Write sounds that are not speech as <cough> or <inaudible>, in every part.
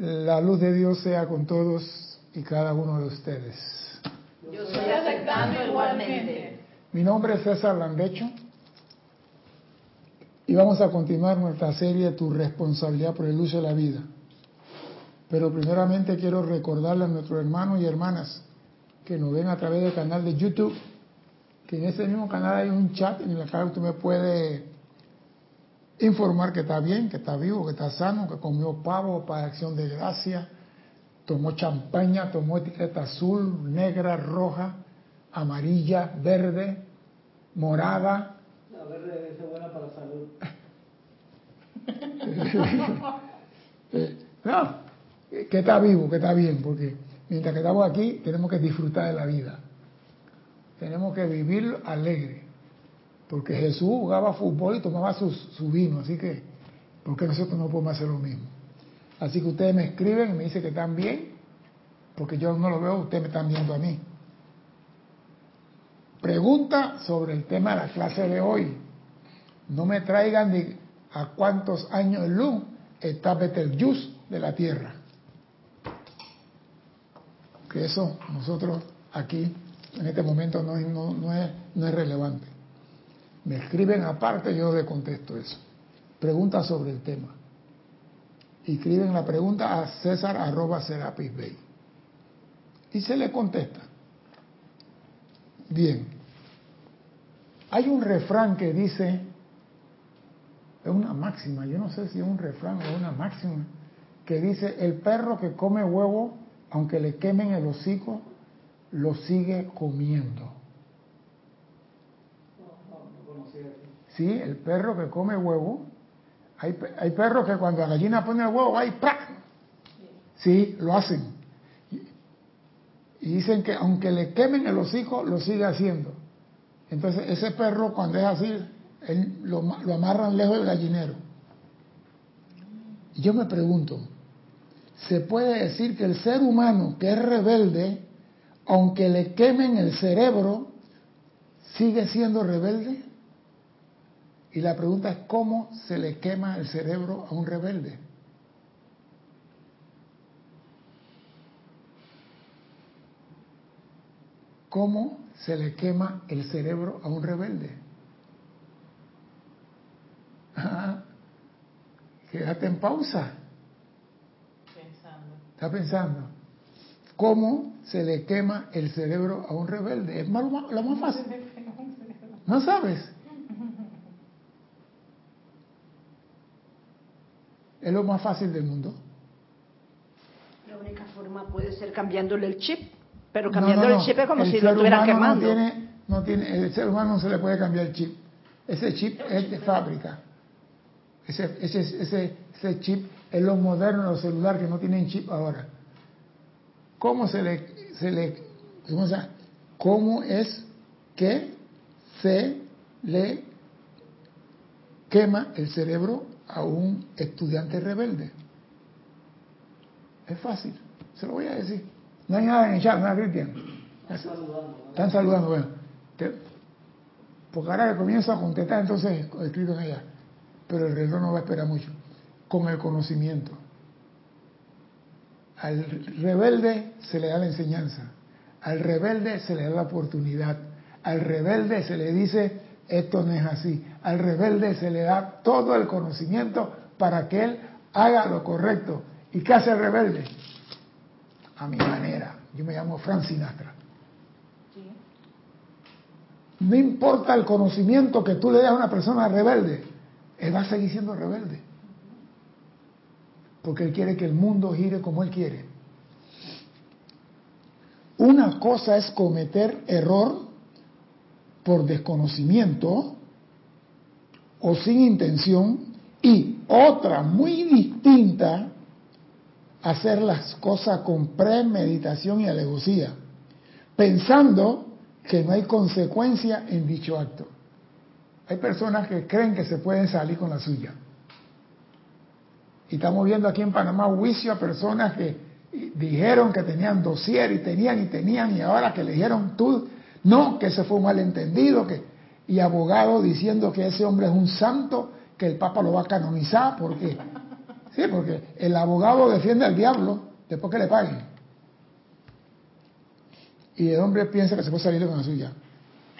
La luz de Dios sea con todos y cada uno de ustedes. Yo estoy aceptando igualmente. Mi nombre es César Landecho y vamos a continuar nuestra serie Tu responsabilidad por el uso de la vida. Pero primeramente quiero recordarle a nuestros hermanos y hermanas que nos ven a través del canal de YouTube, que en ese mismo canal hay un chat en el cual usted me puede informar que está bien, que está vivo, que está sano, que comió pavo para acción de gracia, tomó champaña, tomó etiqueta azul, negra, roja, amarilla, verde, morada. La verde es buena para la salud. <laughs> Eh, no, que está vivo, que está bien, porque mientras que estamos aquí tenemos que disfrutar de la vida. Tenemos que vivir alegre. Porque Jesús jugaba fútbol y tomaba su, vino, así que, ¿por qué nosotros no podemos hacer lo mismo? Así que ustedes me escriben y me dicen que están bien, porque yo no lo veo, ustedes me están viendo a mí. Pregunta sobre el tema de la clase de hoy. No me traigan de a cuántos años luz está Betelgeuse de la Tierra. Que eso nosotros aquí en este momento no, no, es, no es relevante. Me escriben aparte, yo le contesto eso. Pregunta sobre el tema. Escriben la pregunta a César arroba Serapis Bay. Y se le contesta. Bien. Hay un refrán que dice, es una máxima, yo no sé si es un refrán o una máxima, que dice, el perro que come huevo, aunque le quemen el hocico, lo sigue comiendo. Sí, el perro que come huevo. Hay, hay perros que cuando la gallina pone el huevo va y ¡prac! Sí, lo hacen. Y dicen que aunque le quemen el hocico, lo sigue haciendo. Entonces ese perro cuando es así, lo, lo amarran lejos del gallinero. Y yo me pregunto, ¿se puede decir que el ser humano que es rebelde, aunque le quemen el cerebro, sigue siendo rebelde? Y la pregunta es cómo se le quema el cerebro a un rebelde. ¿Cómo se le quema el cerebro a un rebelde? Ah, quédate en pausa. Pensando. Está pensando. ¿Cómo se le quema el cerebro a un rebelde? Es lo más fácil. ¿No sabes? Es lo más fácil del mundo. La única forma puede ser cambiándole el chip, pero cambiándole el chip es como si lo estuviera quemando. No tiene, no tiene, el ser humano no se le puede cambiar el chip. Ese chip es de fábrica. Ese, ese, ese, ese chip es lo moderno, los celulares que no tienen chip ahora. ¿Cómo se le, se le, cómo es que se le quema el cerebro a un estudiante rebelde. Es fácil, se lo voy a decir. No hay nada en el chat, ¿no, Cristian? Están saludando. bueno. porque ahora que comienzo a contestar, entonces escrito en ella. Pero el reloj no va a esperar mucho. Con el conocimiento. Al rebelde se le da la enseñanza. Al rebelde se le da la oportunidad. Al rebelde se le dice, esto no es así. Al rebelde se le da todo el conocimiento para que él haga lo correcto. ¿Y qué hace el rebelde? A mi manera. Yo me llamo Frank Sinatra. No importa el conocimiento que tú le das a una persona rebelde, él va a seguir siendo rebelde. Porque él quiere que el mundo gire como él quiere. Una cosa es cometer error por desconocimiento o sin intención y otra muy distinta hacer las cosas con premeditación y alevosía, pensando que no hay consecuencia en dicho acto. Hay personas que creen que se pueden salir con la suya. Y estamos viendo aquí en Panamá juicio a personas que dijeron que tenían dossier y tenían y tenían y ahora que le dijeron tú no, que ese fue un malentendido, que, y abogado diciendo que ese hombre es un santo, que el Papa lo va a canonizar, porque Sí, porque el abogado defiende al diablo después que le paguen. Y el hombre piensa que se puede salir con la suya.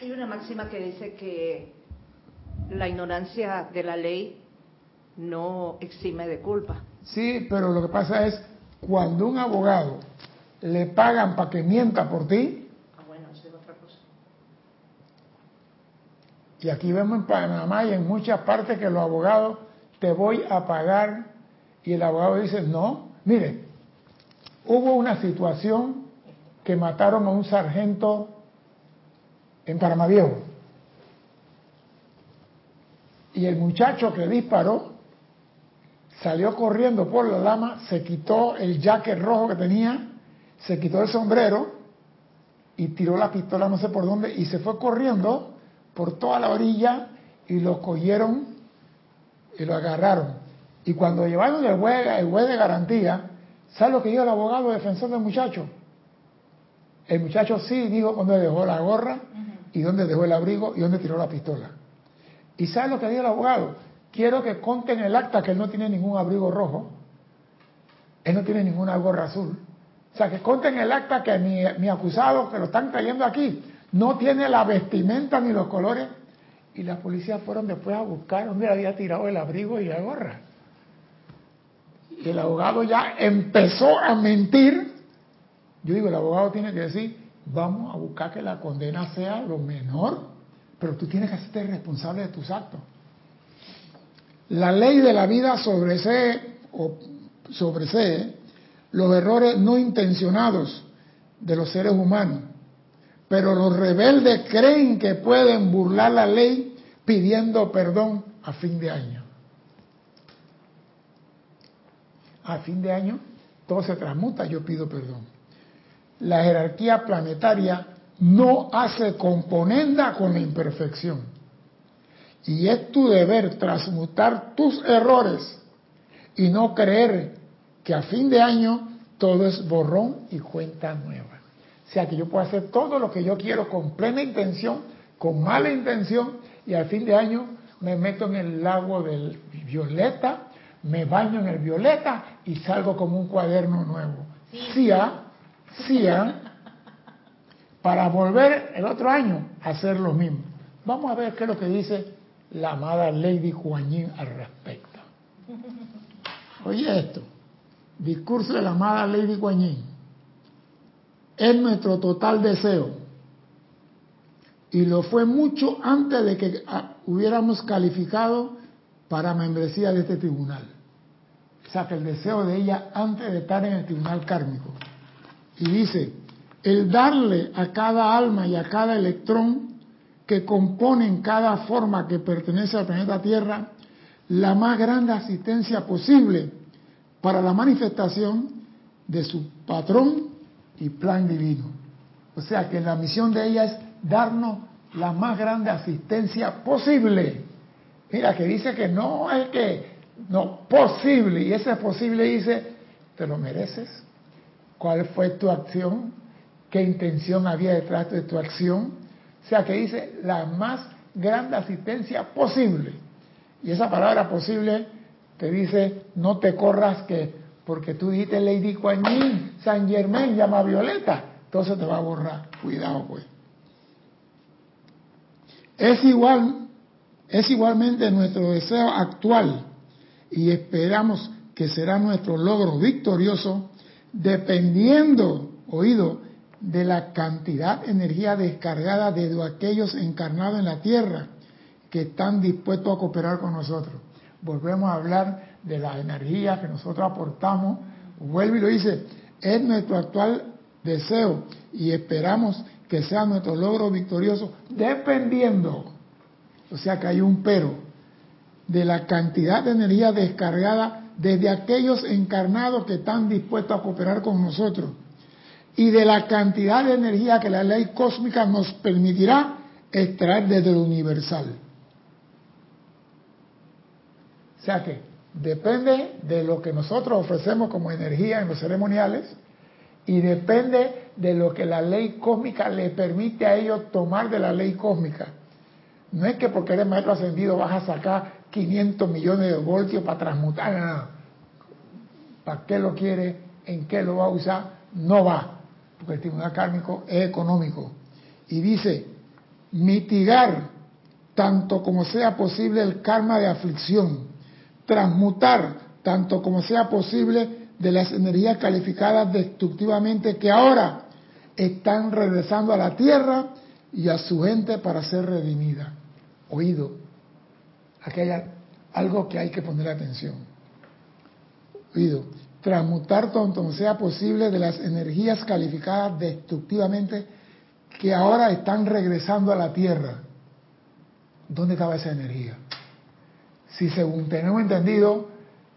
Hay una máxima que dice que la ignorancia de la ley no exime de culpa. Sí, pero lo que pasa es cuando un abogado le pagan para que mienta por ti. Ah, bueno, eso es otra cosa. Y aquí vemos en Panamá y en muchas partes que los abogados te voy a pagar y el abogado dice, no, mire, hubo una situación que mataron a un sargento en Panamá Viejo. Y el muchacho que disparó salió corriendo por la lama, se quitó el jacket rojo que tenía, se quitó el sombrero y tiró la pistola no sé por dónde y se fue corriendo por toda la orilla y lo cogieron y lo agarraron. Y cuando llevaron el juez, el juez de garantía, ¿sabe lo que dijo el abogado defensor del muchacho? El muchacho sí dijo dónde dejó la gorra y dónde dejó el abrigo y dónde tiró la pistola. ¿Y sabe lo que dijo el abogado? Quiero que conten el acta que él no tiene ningún abrigo rojo, él no tiene ninguna gorra azul. O sea, que conten el acta que mi, mi acusado, que lo están trayendo aquí, no tiene la vestimenta ni los colores. Y la policía fueron después a buscar dónde había tirado el abrigo y la gorra. Y el abogado ya empezó a mentir. Yo digo, el abogado tiene que decir, vamos a buscar que la condena sea lo menor, pero tú tienes que hacerte responsable de tus actos. La ley de la vida sobresee, o sobresee los errores no intencionados de los seres humanos, pero los rebeldes creen que pueden burlar la ley pidiendo perdón a fin de año. A fin de año todo se transmuta, yo pido perdón. La jerarquía planetaria no hace componenda con la imperfección. Y es tu deber transmutar tus errores y no creer que a fin de año todo es borrón y cuenta nueva. O sea que yo puedo hacer todo lo que yo quiero con plena intención, con mala intención, y al fin de año me meto en el lago del violeta, me baño en el violeta y salgo como un cuaderno nuevo. Sí, ¿ah? sí, ¿ah? para volver el otro año a hacer lo mismo. Vamos a ver qué es lo que dice la amada Lady Kuan Yin al respecto. <laughs> Oye esto, discurso de la amada Lady Kuan Yin. Es nuestro total deseo y lo fue mucho antes de que ah, hubiéramos calificado para membresía de este tribunal. O sea, que el deseo de ella antes de estar en el tribunal kármico. Y dice, el darle a cada alma y a cada electrón que componen cada forma que pertenece al planeta Tierra la más grande asistencia posible para la manifestación de su patrón y plan divino. O sea que la misión de ella es darnos la más grande asistencia posible. Mira, que dice que no es que, no, posible. Y ese posible dice, ¿te lo mereces? ¿Cuál fue tu acción? ¿Qué intención había detrás de tu acción? O sea, que dice la más grande asistencia posible. Y esa palabra posible te dice, no te corras que porque tú dijiste Lady Kuan Yin, San Germain llama Violeta, entonces te va a borrar. Cuidado, pues. Es igual, es igualmente nuestro deseo actual y esperamos que será nuestro logro victorioso dependiendo, oído, de la cantidad de energía descargada de aquellos encarnados en la tierra que están dispuestos a cooperar con nosotros. Volvemos a hablar de la energía que nosotros aportamos. Vuelve y lo dice, es nuestro actual deseo y esperamos que sea nuestro logro victorioso dependiendo, o sea que hay un pero, de la cantidad de energía descargada desde aquellos encarnados que están dispuestos a cooperar con nosotros y de la cantidad de energía que la ley cósmica nos permitirá extraer desde lo universal. O sea que depende de lo que nosotros ofrecemos como energía en los ceremoniales y depende de lo que la ley cósmica le permite a ellos tomar de la ley cósmica. No es que porque eres maestro ascendido vas a sacar 500 millones de voltios para transmutar, nada. para qué lo quiere, en qué lo va a usar, no va, porque el tribunal kármico es económico. Y dice, mitigar tanto como sea posible el karma de aflicción, transmutar tanto como sea posible de las energías calificadas destructivamente que ahora están regresando a la tierra y a su gente para ser redimida. Oído, aquí hay algo que hay que poner atención. Oído, transmutar tanto como sea posible de las energías calificadas destructivamente que ahora están regresando a la tierra. ¿Dónde estaba esa energía? Si según tenemos entendido,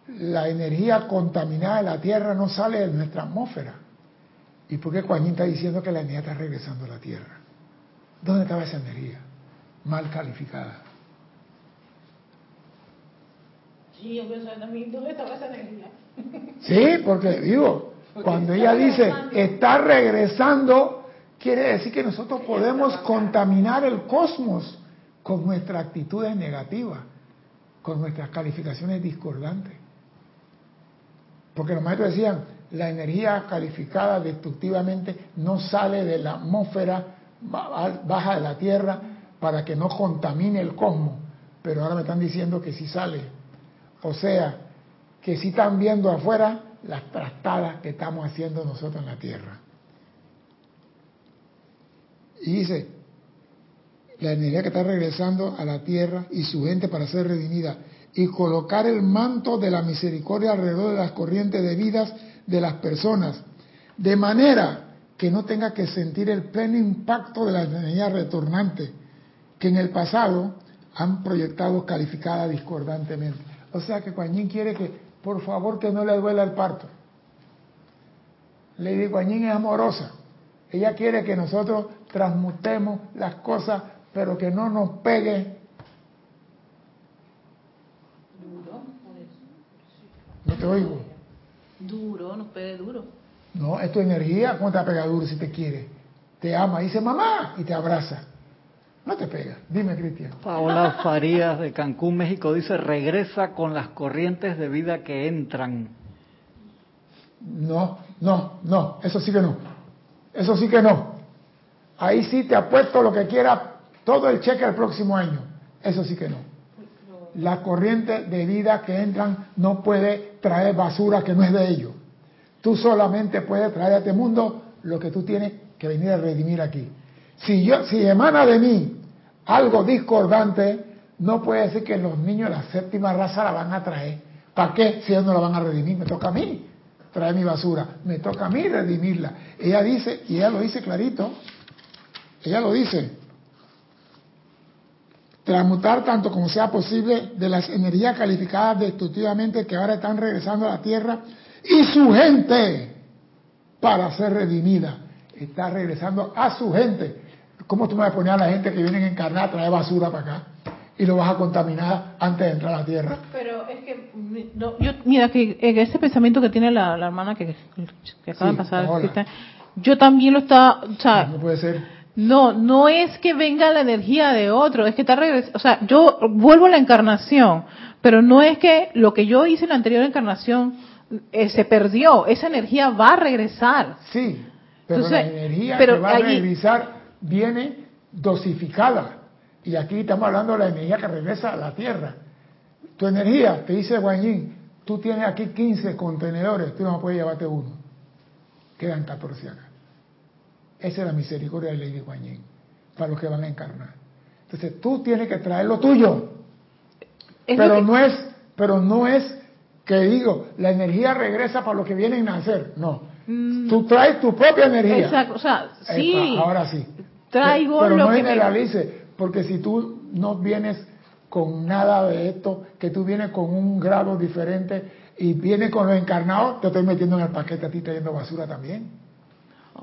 la energía contaminada de la tierra no sale de nuestra atmósfera. ¿Y por qué Juanín está diciendo que la energía está regresando a la tierra? ¿Dónde estaba esa energía? Mal calificada. Sí, yo saber también dónde estaba esa energía. <laughs> Sí, porque digo, cuando ella dice está regresando, quiere decir que nosotros podemos contaminar el cosmos con nuestras actitudes negativas, con nuestras calificaciones discordantes. Porque los maestros decían, la energía calificada destructivamente no sale de la atmósfera baja de la Tierra para que no contamine el cosmos. Pero ahora me están diciendo que sí sale. O sea, que sí están viendo afuera las trastadas que estamos haciendo nosotros en la Tierra. Y dice, la energía que está regresando a la Tierra y su gente para ser redimida y colocar el manto de la misericordia alrededor de las corrientes de vidas de las personas, de manera que no tenga que sentir el pleno impacto de la energía retornante que en el pasado han proyectado calificada discordantemente. O sea que Guanyin quiere que, por favor, que no le duela el parto. Lady Guanyin es amorosa. Ella quiere que nosotros transmutemos las cosas, pero que no nos pegue No te oigo. Duro, nos pegue duro. No, es tu energía. ¿Cómo te va a pegar duro si te quiere? Te ama, dice mamá y te abraza. No te pega. Dime, Cristian. Paola Farías de Cancún, México, dice, regresa con las corrientes de vida que entran. No, no, no, eso sí que no. Eso sí que no. Ahí sí te apuesto lo que quiera, todo el cheque el próximo año. Eso sí que no. La corriente de vida que entran no puede traer basura que no es de ellos. Tú solamente puedes traer a este mundo lo que tú tienes que venir a redimir aquí. Si, yo, si emana de mí algo discordante, no puede decir que los niños de la séptima raza la van a traer. ¿Para qué? Si ellos no la van a redimir, me toca a mí traer mi basura, me toca a mí redimirla. Ella dice, y ella lo dice clarito, ella lo dice, transmutar tanto como sea posible de las energías calificadas destructivamente que ahora están regresando a la tierra y su gente para ser redimida. Está regresando a su gente. ¿Cómo tú me vas a poner a la gente que viene a encarnar a traer basura para acá? Y lo vas a contaminar antes de entrar a la tierra. Pero es que, no, yo, mira, que ese pensamiento que tiene la, la hermana que, que acaba Sí, de pasar, Paola. que está- yo también lo estaba, o sea, No puede ser. No, no es que venga la energía de otro, es que está regresando, o sea, yo vuelvo a la encarnación, pero no es que lo que yo hice en la anterior encarnación eh, se perdió, esa energía va a regresar. Sí, pero Entonces, la energía pero que va a regresar viene dosificada. Y aquí estamos hablando de la energía que regresa a la Tierra. Tu energía, te dice Guanyin, tú tienes aquí 15 contenedores, tú no puedes llevarte uno. Quedan 14 acá. Esa es la misericordia de Lady Guanyin, para los que van a encarnar. Entonces tú tienes que traer lo tuyo. Es pero lo que- no es, pero no es que digo, la energía regresa para los que vienen a nacer. No. Mm, Tú traes tu propia energía. Exacto, o sea, sí. Epa, ahora sí. Traigo pero lo no que me- generalice, porque si tú no vienes con nada de esto, que tú vienes con un grado diferente y vienes con lo encarnado, te estoy metiendo en el paquete a ti trayendo basura también.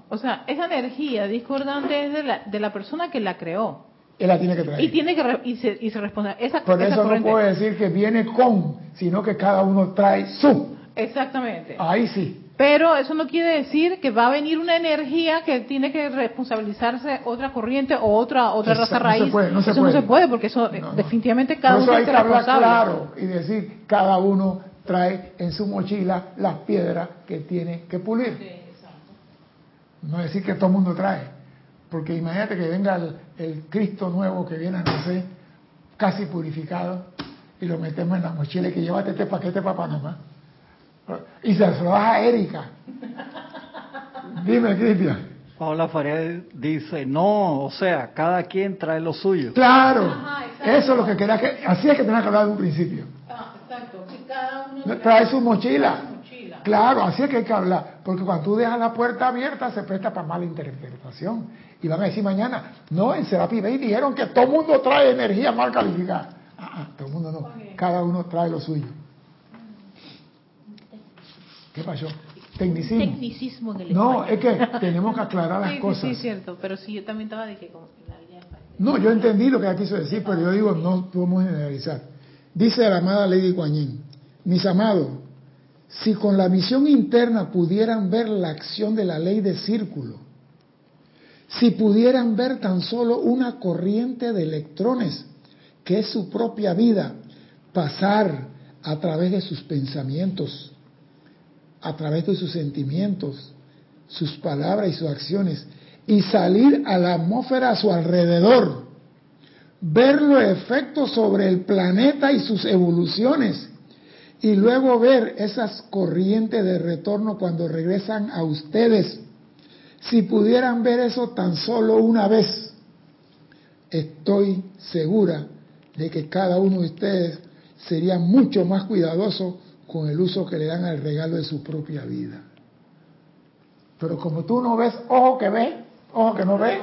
O sea, esa energía discordante es de la, de la persona que la creó. Él la tiene que traer. Y tiene que re- y se, y se responde esa, Por esa eso no puedo decir que viene con, sino que cada uno trae su. Exactamente. Ahí sí. Pero eso no quiere decir que va a venir una energía que tiene que responsabilizarse otra corriente o otra otra raza no se raíz. puede, no se eso puede. no se puede porque eso No, definitivamente cada uno hay es que hablar responsable. claro y decir, cada uno trae en su mochila las piedras que tiene que pulir. No decir que todo el mundo trae, porque imagínate que venga el, el Cristo nuevo que viene a nacer, casi purificado, y lo metemos en la mochila y que llévate este paquete para Panamá. Y se lo das a Erika. <laughs> Dime, Cristian. Paola Faría dice, no, o sea, cada quien trae lo suyo. Claro, Ajá, eso es lo que quería que, así es que tenía que hablar de un principio. Ah, exacto, que cada uno Trae su mochila. su mochila. Claro, así es que hay que hablar, porque cuando tú dejas la puerta abierta se presta para mala interpretación. Y van a decir mañana, no, en Serapi Bay dijeron que todo el mundo trae energía mal calificada. Ah, ah, todo el mundo no, cada uno trae lo suyo. ¿Qué pasó? Tecnicismo. Tecnicismo en el No, es que tenemos que aclarar las Sí, sí, cosas. sí, cierto, pero sí, yo también estaba de que como la. No, yo entendí lo que ella quiso decir, pero yo digo, no podemos generalizar. Dice la amada Lady Kuan Yin, mis amados, si con la visión interna pudieran ver la acción de la ley de círculo, si pudieran ver tan solo una corriente de electrones, que es su propia vida, pasar a través de sus pensamientos, a través de sus sentimientos, sus palabras y sus acciones, y salir a la atmósfera a su alrededor, ver los efectos sobre el planeta y sus evoluciones, y luego ver esas corrientes de retorno cuando regresan a ustedes. Si pudieran ver eso tan solo una vez, estoy segura de que cada uno de ustedes sería mucho más cuidadoso con el uso que le dan al regalo de su propia vida. Pero como tú no ves, ojo que ve, ojo que no ve,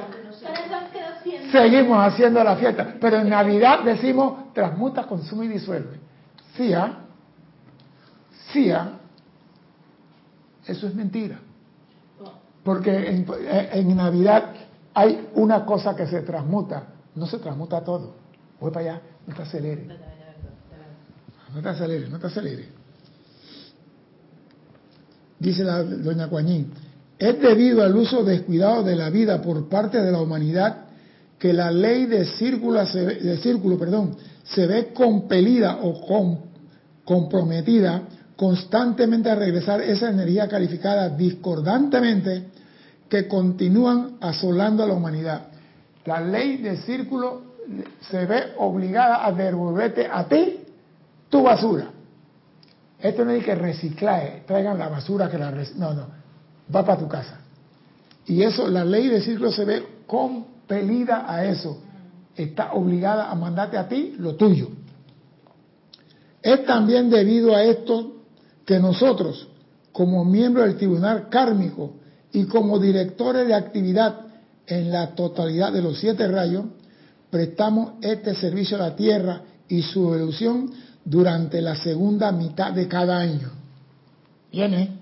seguimos haciendo la fiesta. Pero en Navidad decimos, transmuta, consume y disuelve. Sí, ¿ah? Eso es mentira. Porque en, en Navidad hay una cosa que se transmuta, no se transmuta todo. Voy para allá, no te acelere. No te acelere, no te acelere. Dice la doña Coañín, es debido al uso descuidado de la vida por parte de la humanidad que la ley de círculo, se, ve- de círculo perdón, se ve compelida o com- comprometida constantemente a regresar esa energía calificada discordantemente que continúan asolando a la humanidad. La ley de círculo se ve obligada a devolverte a ti tu basura. Esto no es que reciclaje, traigan la basura que la No, no, va para tu casa. Y eso, la ley de círculo se ve compelida a eso. Está obligada a mandarte a ti lo tuyo. Es también debido a esto que nosotros, como miembros del Tribunal Kármico y como directores de actividad en la totalidad de los siete rayos, prestamos este servicio a la Tierra y su evolución durante la segunda mitad de cada año. Viene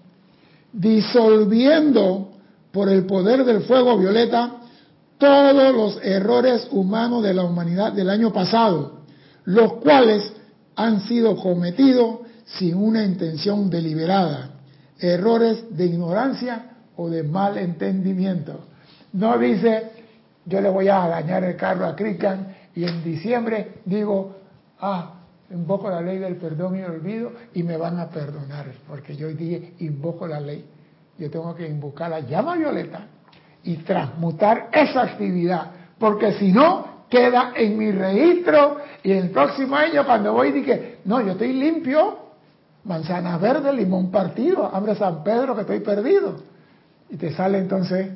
disolviendo por el poder del fuego violeta todos los errores humanos de la humanidad del año pasado, los cuales han sido cometidos sin una intención deliberada, errores de ignorancia o de mal entendimiento. No dice, yo le voy a dañar el carro a Cristian y en diciembre digo, ah, invoco la ley del perdón y olvido y me van a perdonar, porque yo dije, invoco la ley. Yo tengo que invocar la llama violeta y transmutar esa actividad, porque si no, queda en mi registro y el próximo año cuando voy dije, no, yo estoy limpio, manzana verde, limón partido, hambre San Pedro que estoy perdido. Y te sale entonces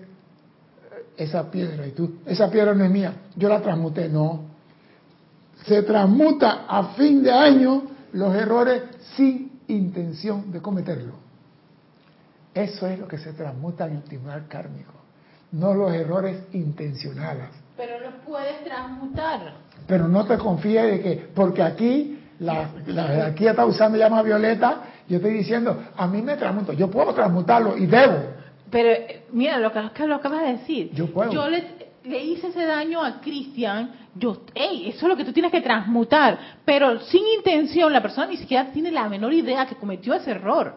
esa piedra y tú, esa piedra no es mía, yo la transmuté, no. Se transmuta a fin de año los errores sin intención de cometerlo. Eso es lo que se transmuta en el tribunal kármico, no los errores intencionales. Pero los puedes transmutar. Pero no te confíes de que, porque aquí la, la jerarquía está usando llama violeta, yo estoy diciendo, a mí me transmuto, yo puedo transmutarlo y debo. Pero eh, mira lo que, que lo acabas de decir. Yo puedo. le, le hice ese daño a Cristian. Yo, hey, eso es lo que tú tienes que transmutar. Pero sin intención, la persona ni siquiera tiene la menor idea que cometió ese error.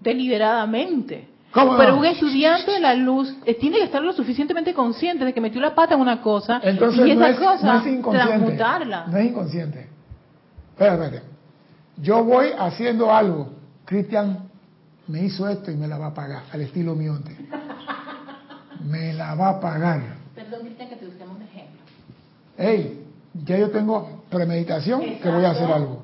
Deliberadamente. ¿Cómo no? Pero un estudiante de la luz eh, tiene que estar lo suficientemente consciente de que metió la pata en una cosa Entonces y no esa es, cosa no es inconsciente. transmutarla. No es inconsciente. Espera, espérate. yo voy haciendo algo. Cristian me hizo esto y me la va a pagar, al estilo Mionte. Me la va a pagar. Perdón, Cristian, que te usemos un ejemplo. Hey, ya yo tengo premeditación que voy a hacer algo.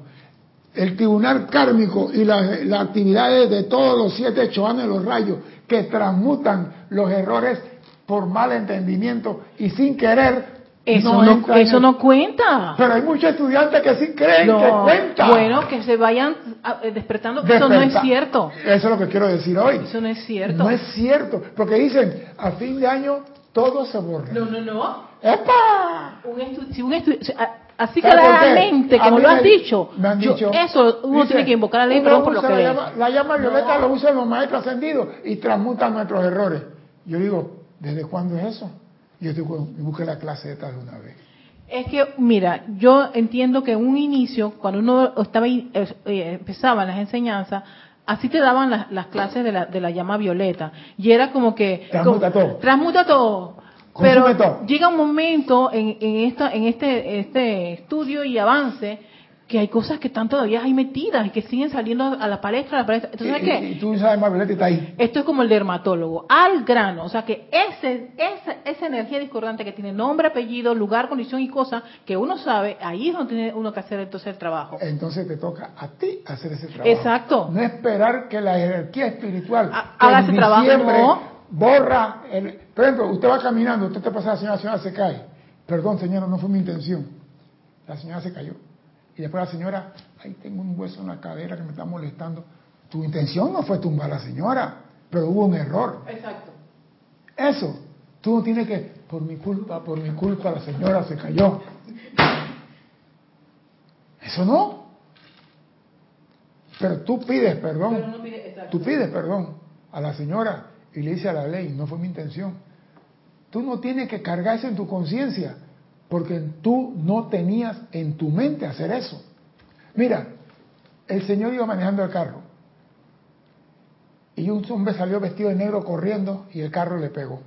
El tribunal kármico y las las actividades de todos los siete choanes de los rayos que transmutan los errores por mal entendimiento y sin querer. Eso no, entra en eso el- no cuenta. Pero hay muchos estudiantes que sí creen No, que cuenta. Bueno, que se vayan ah, eh, despertando. Eso no es cierto. Eso es lo que quiero decir hoy. Eso no es cierto. No es cierto, porque dicen, a fin de año todo se borra. No, no, no. ¡Epa! Un estu- si un estu- o sea, a- así claramente, como lo has di- dicho, me han yo- dicho, eso uno dice, tiene que invocar a la ley, perdón por lo que la llama, la llama violeta No. lo usan los maestros ascendidos y transmutan nuestros errores. Yo digo, ¿desde cuándo es eso? Yo digo, busqué la clase esta de una vez. Es que, mira, yo entiendo que en un inicio, cuando uno estaba eh, eh, empezaban las enseñanzas, así te daban las, las clases de la, de la llama violeta. Y era como que... Transmuta como- todo. Transmuta todo. Pero todo. llega un momento en, en, esta, en este, este estudio y avance que hay cosas que están todavía ahí metidas y que siguen saliendo a la palestra, a la palestra. Entonces, y, ¿sabes y- qué? y tú sabes más está ahí. Esto es como el dermatólogo, al grano, o sea que ese, esa, esa energía discordante que tiene nombre, apellido, lugar, condición y cosa que uno sabe, ahí es donde tiene uno que hacer entonces el trabajo. Entonces te toca a ti hacer ese trabajo. Exacto. No esperar que la jerarquía espiritual haga ese trabajo, no. borra. El, por ejemplo, usted va caminando, usted te pasa a la señora, la señora se cae. Perdón, señora, no fue mi intención. La señora se cayó. Y después la señora, ahí tengo un hueso en la cadera que me está molestando. Tu intención no fue tumbar a la señora, pero hubo un error. Exacto. Eso, tú no tienes que, por mi culpa, por mi culpa, la señora se cayó. Eso no. Pero tú pides perdón. Tú pides perdón a la señora y le dice a la ley, no fue mi intención. Tú no tienes que cargar eso en tu conciencia, porque tú no tenías en tu mente hacer eso. Mira, el señor iba manejando el carro y un hombre salió vestido de negro corriendo y el carro le pegó.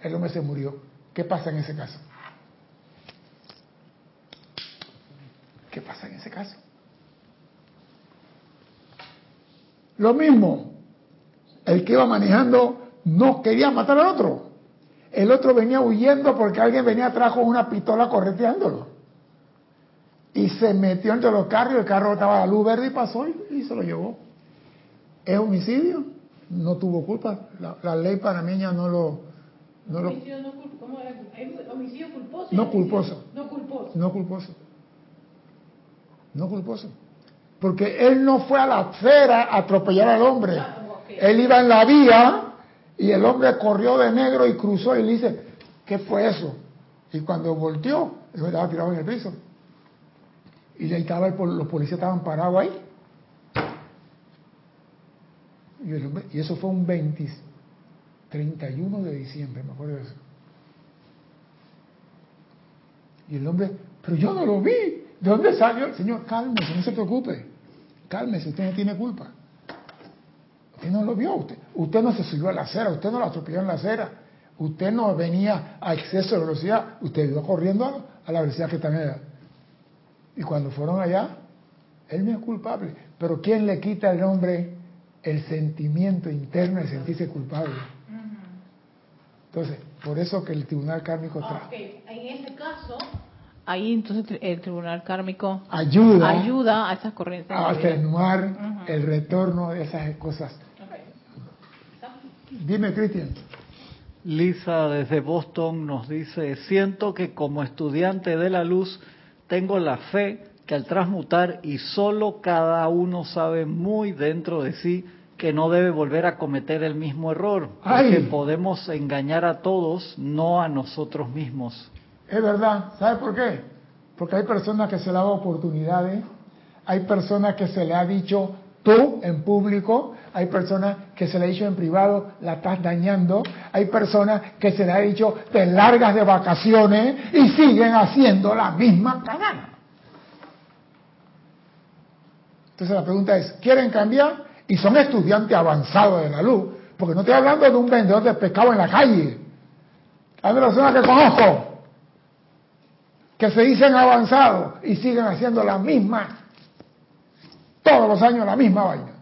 El hombre se murió. ¿Qué pasa en ese caso? ¿Qué pasa en ese caso? Lo mismo, el que iba manejando no quería matar al otro. El otro venía huyendo porque alguien venía atrás con una pistola correteándolo. Y se metió entre los carros y el carro estaba a la luz verde y pasó y, y se lo llevó. ¿Es homicidio? No tuvo culpa. La, la ley panameña no lo... No, lo, Homicidio no cul- ¿cómo homicidio culposo. No culposo. No culposo. no culposo. No culposo. Porque él no fue a la acera a atropellar al hombre. Ah. Él iba en la vía y el hombre corrió de negro y cruzó y le dice, ¿qué fue eso? Y cuando volteó, él estaba tirado en el piso. Y ahí estaba el los policías estaban parados ahí. Y, el hombre- y eso fue un 20, 31 de diciembre, me acuerdo de eso. Y el hombre, pero yo no lo vi. ¿De dónde salió? Señor, cálmese, no se preocupe. Cálmese, usted no tiene culpa. Usted no lo vio, usted, usted no se subió a la acera, usted no lo atropelló en la acera, usted no venía a exceso de velocidad, usted iba corriendo a, a la velocidad que también era. Y cuando fueron allá, él no es culpable. Pero ¿quién le quita al hombre el sentimiento interno de sentirse culpable? Entonces, por eso que el tribunal kármico Ah, tra- ok. En ese caso, ahí entonces el tribunal kármico ayuda, ayuda a esas corrientes. a atenuar el retorno de esas cosas. Dime, Cristian. Lisa desde Boston nos dice, siento que como estudiante de la luz tengo la fe que al transmutar y solo cada uno sabe muy dentro de sí que no debe volver a cometer el mismo error, porque Ay. podemos engañar a todos, no a nosotros mismos. Es verdad, ¿sabe por qué? Porque hay personas que se le dan oportunidades, hay personas que se le ha dicho tú en público, hay personas que se le ha dicho en privado, la estás dañando, hay personas que se le ha dicho te largas de vacaciones y siguen haciendo la misma cagada. Entonces la pregunta es, ¿quieren cambiar? Y son estudiantes avanzados de la luz, porque no estoy hablando de un vendedor de pescado en la calle, hay personas que conozco que se dicen avanzados y siguen haciendo la misma todos los años la misma vaina.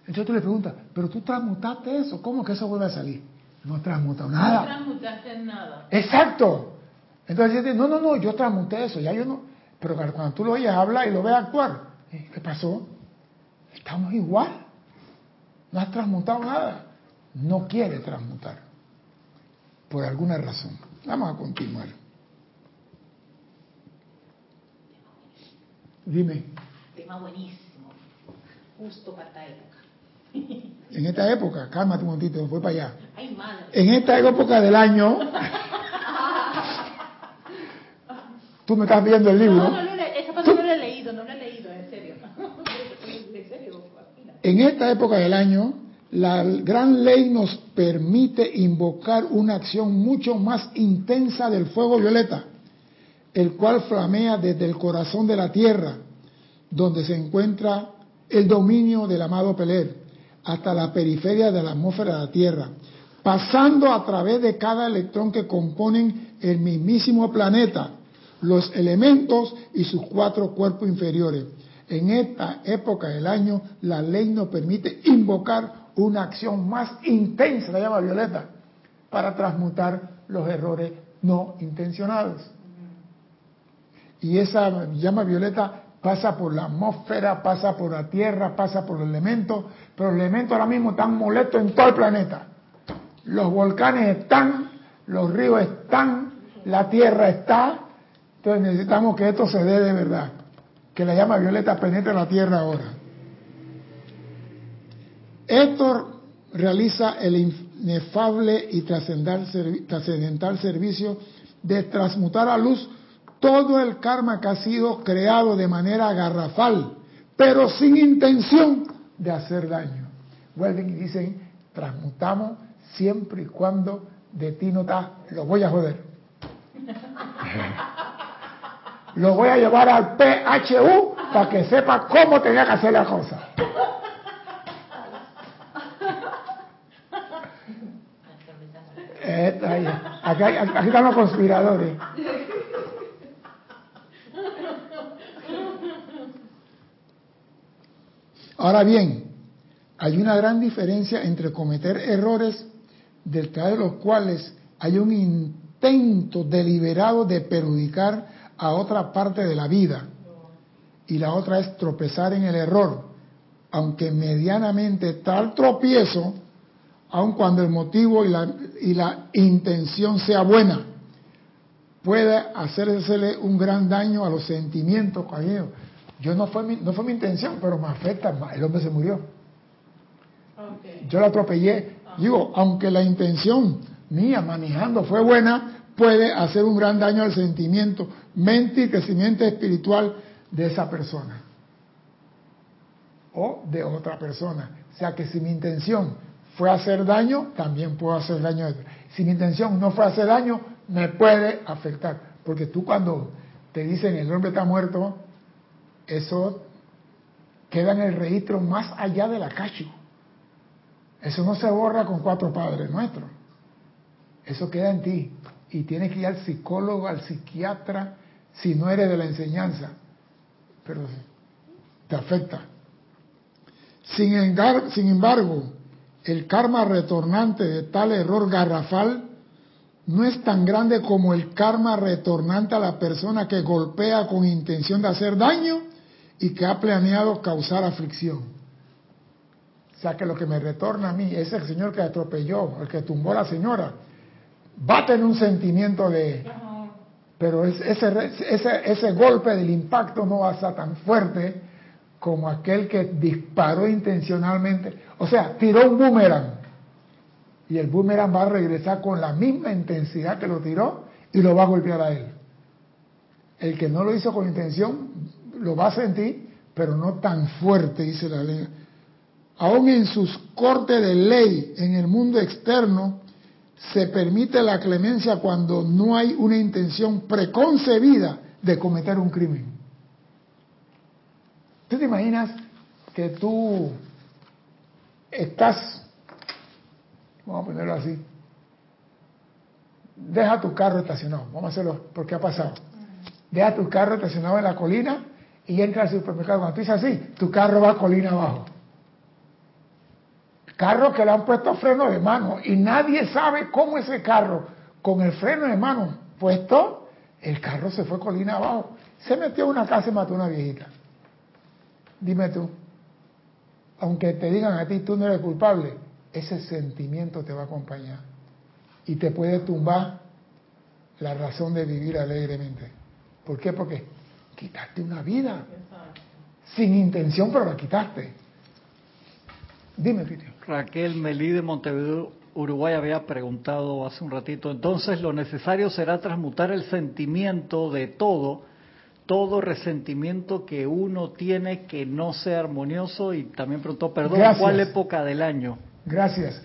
Entonces tú le preguntas, pero tú transmutaste eso, ¿cómo que eso vuelve a salir? No transmutado nada. No transmutaste nada. Exacto. Entonces dice, no, no, no, yo transmuté eso, ya yo no. Pero cuando tú lo oyes hablar y lo ves actuar, ¿eh? ¿qué pasó? Estamos igual. No has transmutado nada. No quiere transmutar. Por alguna razón. Vamos a continuar. Dime. Tema buenísimo. Justo para esta época. En esta época, cálmate un momentito, voy para allá. Ay, madre. En esta época del año, <laughs> tú me estás viendo el No, libro. no, no, le- esa parte no la he leído, no la he leído, en serio. <laughs> En serio. En esta época del año, la gran ley nos permite invocar una acción mucho más intensa del fuego violeta, el cual flamea desde el corazón de la Tierra, donde se encuentra el dominio del amado Peler, hasta la periferia de la atmósfera de la Tierra, pasando a través de cada electrón que componen el mismísimo planeta, los elementos y sus cuatro cuerpos inferiores. En esta época del año, la ley nos permite invocar una acción más intensa, la llama violeta, para transmutar los errores no intencionados. Y esa llama violeta pasa por la atmósfera, pasa por la tierra, pasa por los elementos, pero los elementos ahora mismo están molestos en todo el planeta. Los volcanes están, los ríos están, la tierra está, entonces necesitamos que esto se dé de verdad, que la llama violeta penetre la tierra ahora. Héctor realiza el inefable y trascendental servi- trascendental servicio de transmutar a luz todo el karma que ha sido creado de manera garrafal, pero sin intención de hacer daño. Vuelven y dicen, transmutamos siempre y cuando de ti no está, lo voy a joder. <laughs> Lo voy a llevar al PHU para que sepa cómo tenía que hacer la cosa. Aquí están los conspiradores. <laughs> Ahora bien, hay una gran diferencia entre cometer errores detrás de los cuales hay un intento deliberado de perjudicar a otra parte de la vida y la otra es tropezar en el error, aunque medianamente tal tropiezo, aun cuando el motivo y la, y la intención sea buena, puede hacerse un gran daño a los sentimientos. coño. Yo no fue, mi, no fue mi intención, pero me afecta, el hombre se murió. Yo lo atropellé. Digo, aunque la intención mía manejando fue buena, puede hacer un gran daño al sentimiento, mente y crecimiento espiritual de esa persona. O de otra persona. O sea que si mi intención fue hacer daño, también puedo hacer daño. Si mi intención no fue hacer daño, me puede afectar. Porque tú cuando te dicen el hombre está muerto, eso queda en el registro más allá de la cacho. Eso no se borra con cuatro padres nuestros. Eso queda en ti. Y tienes que ir al psicólogo, al psiquiatra, si no eres de la enseñanza. Pero te afecta. Sin, sin embargo, el karma retornante de tal error garrafal no es tan grande como el karma retornante a la persona que golpea con intención de hacer daño y que ha planeado causar aflicción. O sea que lo que me retorna a mí, ese señor que atropelló, el que tumbó a la señora, va a tener un sentimiento de... Pero es- ese, ese, ese golpe del impacto no va a ser tan fuerte como aquel que disparó intencionalmente. O sea, tiró un boomerang. Y el boomerang va a regresar con la misma intensidad que lo tiró y lo va a golpear a él. El que no lo hizo con intención lo va a sentir, pero no tan fuerte, dice la ley. Aún en sus cortes de ley en el mundo externo, se permite la clemencia cuando no hay una intención preconcebida de cometer un crimen. ¿Tú te imaginas que tú estás, vamos a ponerlo así, deja tu carro estacionado, vamos a hacerlo porque ha pasado, deja tu carro estacionado en la colina y entra al supermercado. Cuando tú dices así, tu carro va colina abajo. Carro que le han puesto freno de mano y nadie sabe cómo ese carro, con el freno de mano puesto, el carro se fue colina abajo. Se metió en una casa y mató a una viejita. Dime tú, aunque te digan a ti tú no eres culpable, ese sentimiento te va a acompañar y te puede tumbar la razón de vivir alegremente. ¿Por qué? Porque quitaste una vida sin intención, pero la quitaste. Dime, Cristian. Raquel Melí de Montevideo, Uruguay, había preguntado hace un ratito, entonces lo necesario será transmutar el sentimiento de todo, todo resentimiento que uno tiene que no sea armonioso y también preguntó, perdón, ¿cuál época del año? Gracias.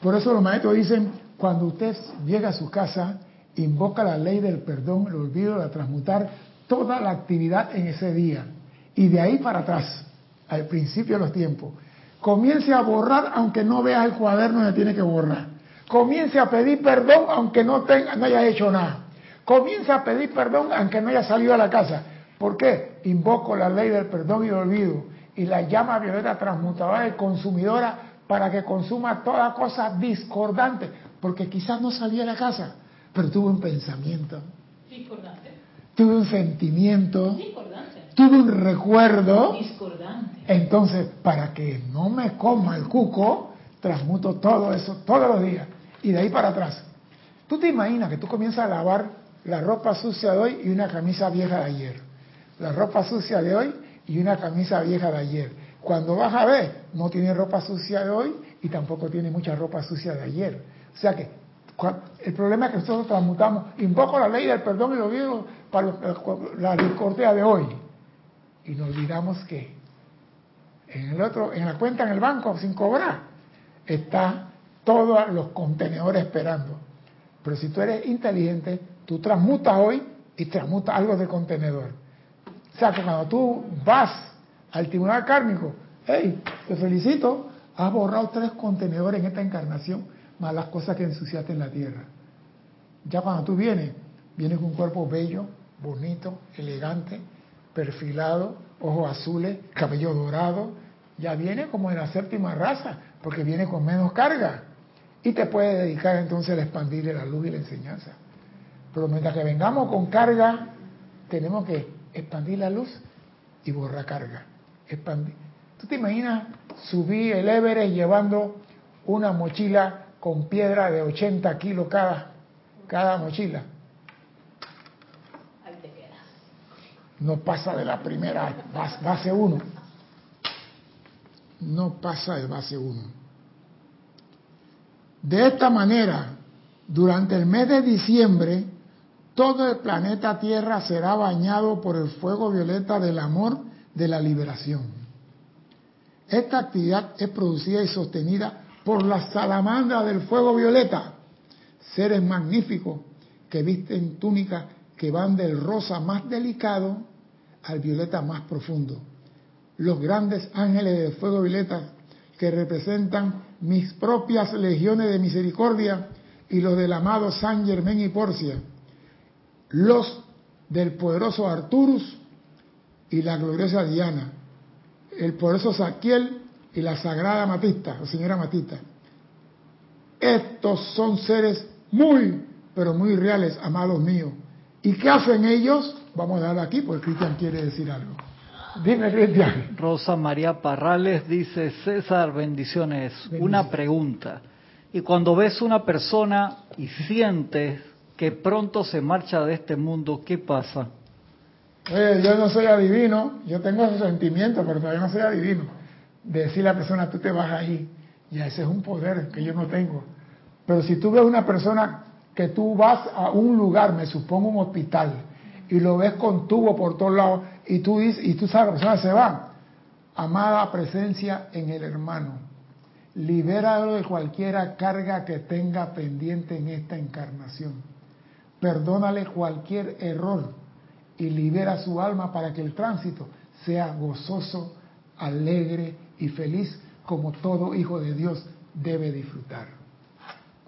Por eso los maestros dicen, cuando usted llega a su casa, invoca la ley del perdón, el olvido, la transmutar, toda la actividad en ese día. Y de ahí para atrás, al principio de los tiempos, comience a borrar aunque no veas el cuaderno donde tiene que borrar. Comience a pedir perdón aunque no, tenga, no haya hecho nada. Comience a pedir perdón aunque no haya salido a la casa. ¿Por qué? Invoco la ley del perdón y el olvido y la llama violeta transmutadora y consumidora para que consuma toda cosa discordante, porque quizás no salía a la casa, pero tuve un pensamiento. Discordante. Tuve un sentimiento. Tuve un recuerdo. Discordante. Entonces, para que no me coma el cuco, transmuto todo eso todos los días. Y de ahí para atrás. Tú te imaginas que tú comienzas a lavar la ropa sucia de hoy y una camisa vieja de ayer. La ropa sucia de hoy y una camisa vieja de ayer. Cuando vas a ver, no tiene ropa sucia de hoy y tampoco tiene mucha ropa sucia de ayer. O sea que el problema es que nosotros transmutamos, invoco la ley del perdón y lo digo para la discordia de hoy. Y nos olvidamos que en el otro, en la cuenta en el banco sin cobrar, está todos los contenedores esperando. Pero si tú eres inteligente, tú transmutas hoy y transmutas algo del contenedor. O sea que cuando tú vas al tribunal kármico, hey, te felicito, has borrado tres contenedores en esta encarnación más las cosas que ensuciaste en la tierra. Ya cuando tú vienes, vienes con un cuerpo bello, bonito, elegante, perfilado, ojos azules, cabello dorado, ya viene como en la séptima raza, porque viene con menos carga. Y te puede dedicar entonces a expandir la luz y la enseñanza. Pero mientras que vengamos con carga, tenemos que expandir la luz y borrar carga. ¿Tú te imaginas subir el Everest llevando una mochila con piedra de 80 kilos cada, cada mochila. Ahí te quedas. No pasa de la primera base 1. No pasa de base 1. De esta manera, durante el mes de diciembre, todo el planeta Tierra será bañado por el fuego violeta del amor de la liberación. Esta actividad es producida y sostenida por la salamandra del fuego violeta, seres magníficos que visten túnicas que van del rosa más delicado al violeta más profundo. Los grandes ángeles del fuego violeta que representan mis propias legiones de misericordia y los del amado San Germán y Porcia, los del poderoso Arturus y la gloriosa Diana, el poderoso Saquiel y la sagrada Matista, la señora Matista. Estos son seres muy, pero muy reales, amados míos. ¿Y qué hacen ellos? Vamos a darle aquí porque Cristian quiere decir algo. Dime, Cristian. Rosa María Parrales dice, César, bendiciones. Una pregunta. Y cuando ves una persona y sientes que pronto se marcha de este mundo, ¿qué pasa? yo no soy adivino, yo tengo esos sentimientos, pero todavía no soy adivino de decirle a la persona, tú te vas ahí. Y ese es un poder que yo no tengo. Pero si tú ves una persona que tú vas a un lugar, me supongo un hospital, y lo ves con tubo por todos lados, y tú dices, y tú sabes, la persona se va. Amada presencia en el hermano, libéralo de cualquiera carga que tenga pendiente en esta encarnación. Perdónale cualquier error y libera su alma para que el tránsito sea gozoso, alegre y feliz como todo hijo de Dios debe disfrutar.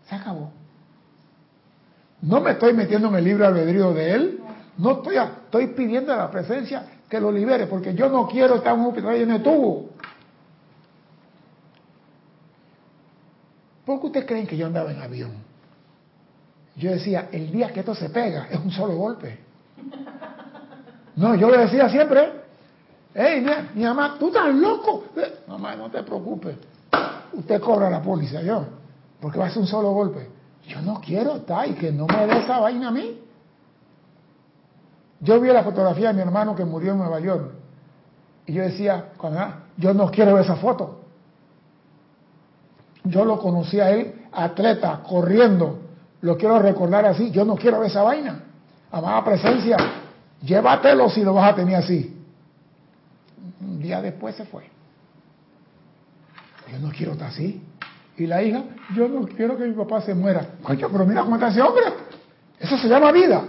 Se acabó. No me estoy metiendo en el libro albedrío de él, no estoy, estoy pidiendo la presencia que lo libere, porque yo no quiero estar en un hospital lleno de tubo. ¿Por qué ustedes creen que yo andaba en avión? Yo decía, el día que esto se pega es un solo golpe. No, yo le decía siempre, hey, mi mamá, tú estás loco. Eh, mamá, no te preocupes. Usted cobra la póliza, yo, porque va a ser un solo golpe. Yo no quiero estar y que no me dé esa vaina a mí. Yo vi la fotografía de mi hermano que murió en Nueva York. Y yo decía, yo no quiero ver esa foto. Yo lo conocí a él, atleta, corriendo. Lo quiero recordar así. Yo no quiero ver esa vaina. Amada presencia, llévatelo si lo vas a tener así. Un día después se fue. Yo no quiero estar así. Y la hija, yo no quiero que mi papá se muera. Coño, pero mira cómo está ese hombre. Eso se llama vida.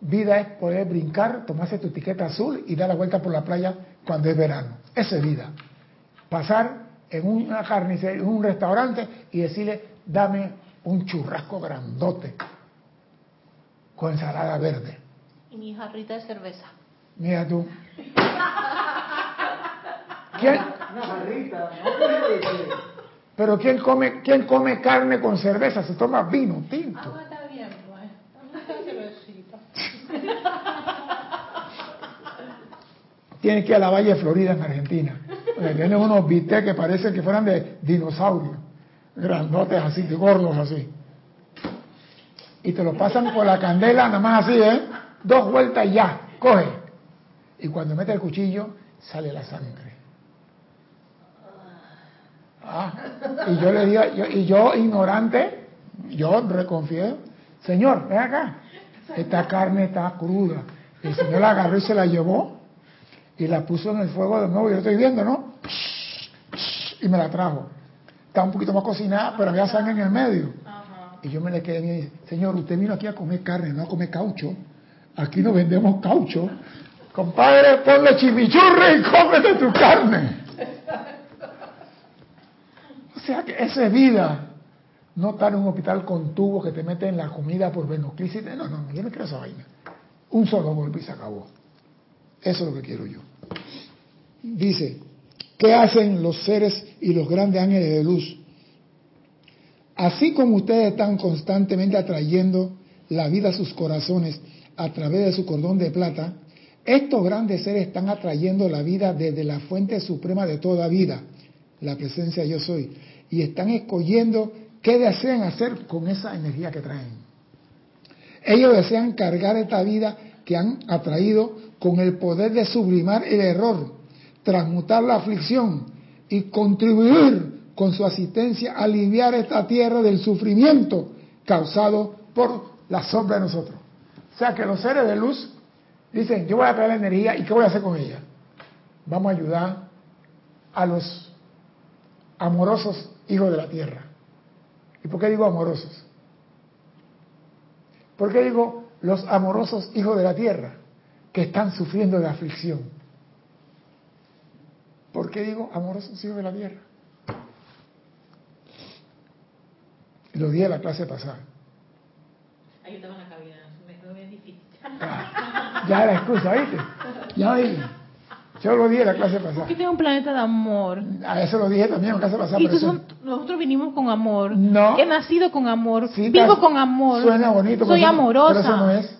Vida es poder brincar, tomarse tu etiqueta azul y dar la vuelta por la playa cuando es verano. Eso es vida. Pasar en una carnicería, en un restaurante y decirle, dame un churrasco grandote con ensalada verde. Y mi jarrita de cerveza. Mira tú. <laughs> ¿Quién? Una jarrita, no Pero ¿quién come, quién come carne con cerveza? Se toma vino tinto. Ah, está bien, pues. <laughs> Tiene que ir a la Valle de Florida en Argentina. Tienen unos bistecs que parecen que fueran de dinosaurios. Grandotes así, de gordos así. Y te lo pasan por la candela, nada más así, ¿eh? Dos vueltas y ya, coge. Y cuando mete el cuchillo, sale la sangre. Y yo le digo, y yo ignorante, yo reconfío, Señor, ven acá, esta carne está cruda. El Señor la agarró y se la llevó y la puso en el fuego de nuevo. Yo estoy viendo, ¿no? Y me la trajo. Está un poquito más cocinada, pero había sangre en el medio. Y yo me le quedé y dije, Señor, usted vino aquí a comer carne, no a comer caucho. Aquí no vendemos caucho. Compadre, ponle chimichurri y cómete tu carne. Sea que esa es vida. No estar en un hospital con tubos que te meten la comida por venoclisis. No, no, yo no quiero esa vaina. Un solo golpe y se acabó. Eso es lo que quiero yo. Dice, ¿qué hacen los seres y los grandes ángeles de luz? Así como ustedes están constantemente atrayendo la vida a sus corazones a través de su cordón de plata, estos grandes seres están atrayendo la vida desde la fuente suprema de toda vida, la presencia yo soy, y están escogiendo qué desean hacer con esa energía que traen. Ellos desean cargar esta vida que han atraído con el poder de sublimar el error, transmutar la aflicción y contribuir con su asistencia a aliviar esta tierra del sufrimiento causado por la sombra de nosotros. O sea que los seres de luz dicen, yo voy a traer la energía y ¿qué voy a hacer con ella? Vamos a ayudar a los amorosos hijos de la tierra. ¿Y por qué digo amorosos? ¿Por qué digo los amorosos hijos de la tierra que están sufriendo de aflicción? ¿Por qué digo amorosos hijos de la tierra? Lo dije en la clase pasada. Ahí estaba en la cabina, me fue bien difícil. Ah, ya la excusa, ¿viste? Ya dije. Yo lo dije en la clase pasada. Aquí tengo un planeta de amor. A eso lo dije también en la clase pasada. Y tú son- nosotros vinimos con amor. No. He nacido con amor. Sí, vivo con amor. Suena bonito. Soy amorosa. Pero eso no es.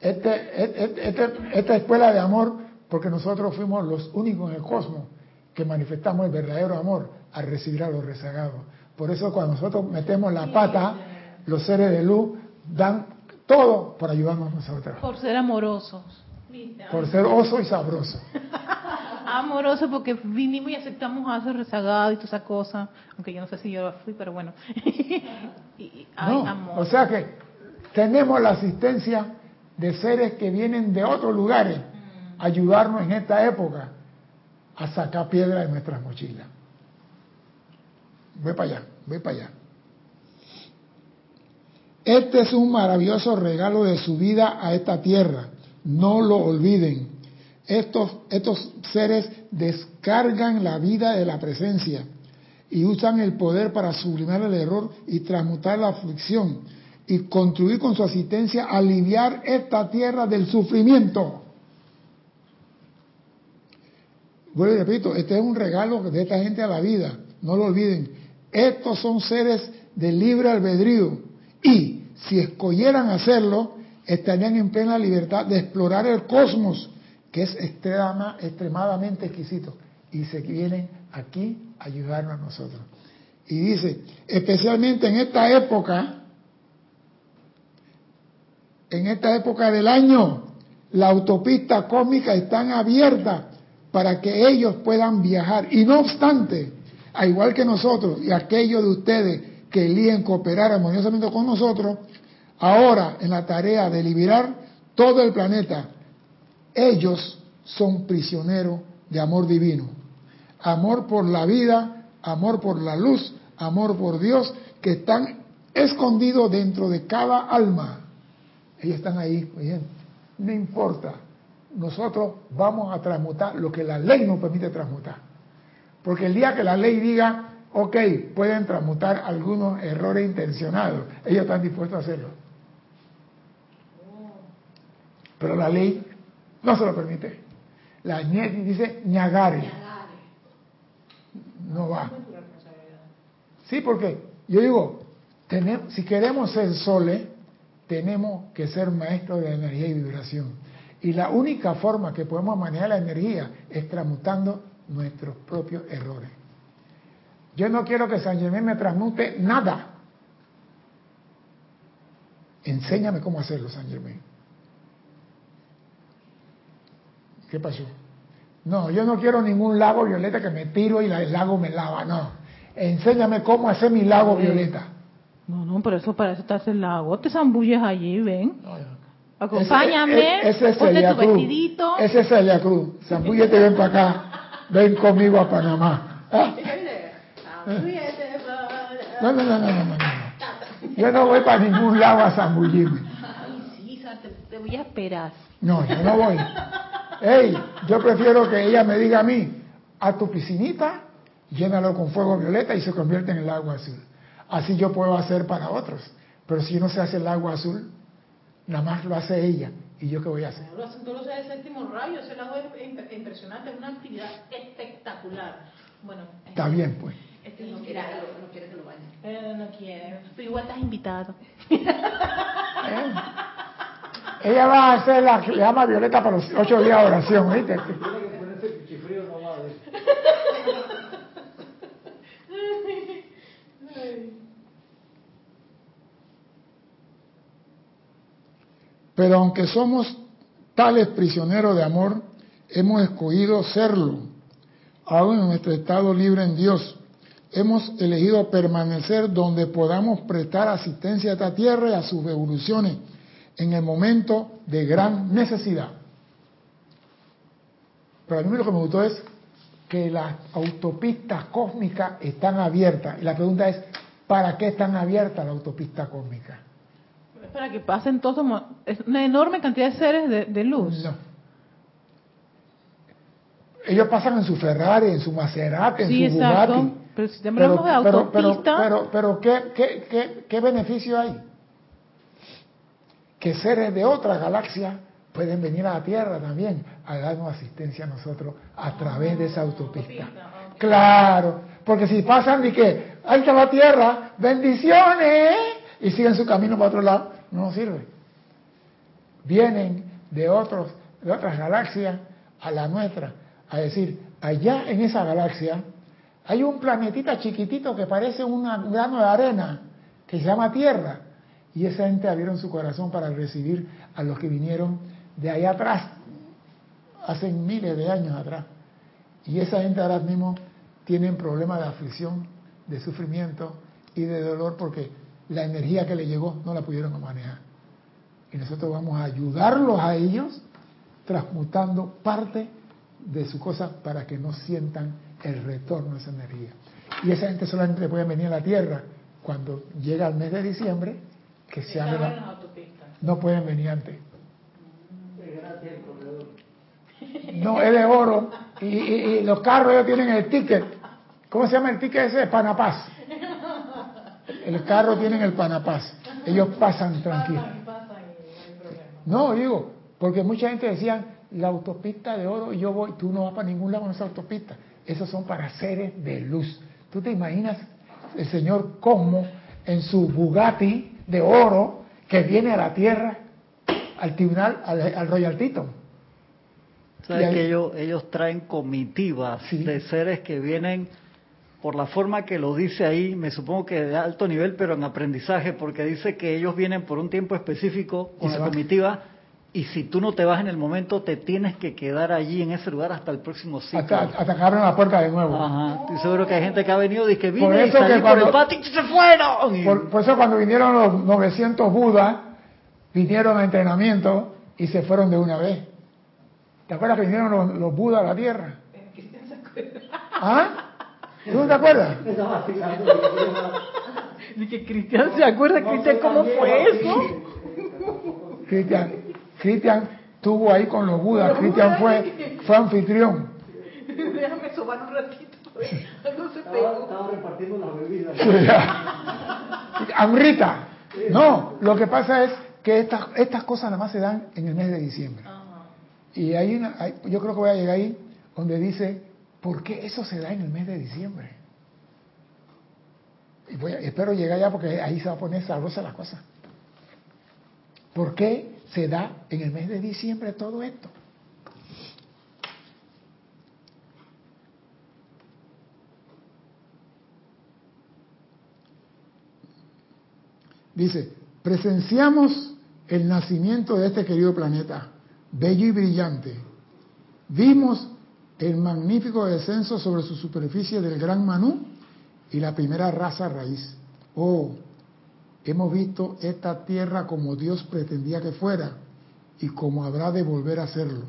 Este, este- este- esta escuela de amor, porque nosotros fuimos los únicos en el cosmos que manifestamos el verdadero amor al recibir a los rezagados. Por eso cuando nosotros metemos la pata, los seres de luz dan todo por ayudarnos a nosotros. Por ser amorosos. Por ser oso y sabroso. <laughs> Amorosos porque vinimos y aceptamos a esos rezagados y toda esa cosa. Aunque yo no sé si yo fui, pero bueno. <laughs> y, y- ay, No, amor. o sea que tenemos la asistencia de seres que vienen de otros lugares a ayudarnos en esta época a sacar piedra de nuestras mochilas. Voy para allá, voy para allá. Este es un maravilloso regalo de su vida a esta tierra. No lo olviden. Estos, estos seres descargan la vida de la presencia y usan el poder para sublimar el error y transmutar la aflicción y contribuir con su asistencia a aliviar esta tierra del sufrimiento. Vuelvo y repito, este es un regalo de esta gente a la vida, no lo olviden. Estos son seres de libre albedrío y si escogieran hacerlo, estarían en plena libertad de explorar el cosmos, que es extrema, extremadamente exquisito. Y se vienen aquí a ayudarnos a nosotros. Y dice, especialmente en esta época, en esta época del año, la autopista cósmica están abiertas para que ellos puedan viajar. Y no obstante, a igual que nosotros y aquellos de ustedes que eligen cooperar armoniosamente con nosotros, ahora en la tarea de liberar todo el planeta, ellos son prisioneros de amor divino. Amor por la vida, amor por la luz, amor por Dios, que están escondidos dentro de cada alma. Ellos están ahí, no importa, nosotros vamos a transmutar lo que la ley nos permite transmutar. Porque el día que la ley diga, ok, pueden transmutar algunos errores intencionados, ellos están dispuestos a hacerlo. Pero la ley no se lo permite. La dice ñagare. No va. Sí, porque yo digo, tenemos, si queremos ser soles, tenemos que ser maestros de energía y vibración. Y la única forma que podemos manejar la energía es transmutando nuestros propios errores. Yo no quiero que San Germán me transmute nada. Enséñame cómo hacerlo, San Germán. ¿Qué pasó? No, yo no quiero ningún lago violeta que me tiro y el lago me lava, no. Enséñame cómo hacer mi lago violeta. No, no, pero eso para eso te hace el lago. Te zambulles allí, ven. Acompáñame, ese, ese, ese es tu vestidito. Ese es Celia Cruz. Zambúllete, ven para acá. Ven conmigo a Panamá. ¿Ah? No, no, no, no, no, no, Yo no voy para ningún lado a zambullirme. Ay, sí, te, te voy a esperar. No, yo no voy. Ey, yo prefiero que ella me diga a mí, a tu piscinita, llénalo con fuego violeta y se convierte en el agua azul. Así yo puedo hacer para otros. Pero si no se hace el agua azul, nada más lo hace ella. ¿Y yo qué voy a hacer? Tú lo sabes el séptimo rayo, ese lago es impresionante, es una actividad espectacular. Bueno, está bien, pues. Este no, quiere, no quiere que lo bañe. Eh, no quiere, pero igual estás invitado. <laughs> ¿Eh? Ella va a hacer la que le llama Violeta para los ocho días de oración, ¿viste? Tiene que ponerse chifrío nomás. Pero aunque somos tales prisioneros de amor, hemos escogido serlo, aún en nuestro estado libre en Dios. Hemos elegido permanecer donde podamos prestar asistencia a esta tierra y a sus evoluciones en el momento de gran necesidad. Pero a mí lo que me gustó es que las autopistas cósmicas están abiertas. Y la pregunta es, ¿para qué están abiertas las autopistas cósmicas? para que pasen todos una enorme cantidad de seres de, luz. No. Ellos pasan en su Ferrari, en su Maserati, en su Bugatti. Pero si hablamos de autopista... Pero, pero, ¿qué, qué, qué, qué beneficio hay? Que seres de otra galaxia pueden venir a la Tierra también a darnos asistencia a nosotros a través de esa ah, autopista. Claro, porque si pasan y que ahí está la Tierra, bendiciones, y siguen su camino para otro lado, no nos sirve. Vienen de, otros, de otras galaxias a la nuestra, a decir, allá en esa galaxia hay un planetita chiquitito que parece un grano de arena, que se llama Tierra. Y esa gente abrieron su corazón para recibir a los que vinieron de allá atrás, hace miles de años atrás. Y esa gente ahora mismo tienen problemas de aflicción, de sufrimiento y de dolor porque la energía que le llegó no la pudieron manejar. Y nosotros vamos a ayudarlos a ellos transmutando parte de su cosa para que no sientan el retorno de esa energía. Y esa gente solamente puede venir a la Tierra cuando llega el mes de diciembre, que se abre la... No pueden venir antes. No, es de oro. Y, y, los carros ellos tienen el ticket. ¿Cómo se llama el ticket ese? Panapaz. El carro tiene el Panapaz. ellos pasan tranquilos. No, digo, porque mucha gente decía, la autopista de oro, yo voy, tú no vas para ningún lado en esa autopista. Esos son para seres de luz. ¿Tú te imaginas el señor Cosmo en su Bugatti de oro que viene a la Tierra, al tribunal, al, al Royal Teton? Sabes ahí- que ellos, ellos traen comitivas Sí. de seres que vienen, por la forma que lo dice ahí, me supongo que de alto nivel, pero en aprendizaje, porque dice que ellos vienen por un tiempo específico con la comitiva, y si tú no te vas en el momento, te tienes que quedar allí en ese lugar hasta el próximo ciclo. Hasta, hasta que abran la puerta de nuevo. Ajá, estoy seguro que hay gente que ha venido y que vine Por y eso que por el cuando- patio y se fueron. Y- Por, por eso cuando vinieron los 900 Budas, vinieron a entrenamiento y se fueron de una vez. ¿Te acuerdas que vinieron los, los Budas a la Tierra? <laughs> ¿Ah? ¿Tú no te acuerdas? <laughs> Y que Cristian se acuerda, Cristian, ¿cómo fue eso? Cristian, Cristian estuvo ahí con los Budas. Cristian fue, fue anfitrión. <laughs> Déjame sobar un ratito. Algo se Estaba, pegó. estaba repartiendo las bebidas. <laughs> Amrita. No, lo que pasa es que estas, estas cosas nada más se dan en el mes de diciembre. Y hay una, hay- yo creo que voy a llegar ahí donde dice, ¿por qué eso se da en el mes de diciembre? Y voy a- espero llegar allá porque ahí se va a poner sabrosa la cosa. ¿Por qué se da en el mes de diciembre todo esto? Dice, presenciamos el nacimiento de este querido planeta, bello y brillante. Vimos el magnífico descenso sobre su superficie del gran Manú y la primera raza raíz. Oh, hemos visto esta tierra como Dios pretendía que fuera y como habrá de volver a hacerlo.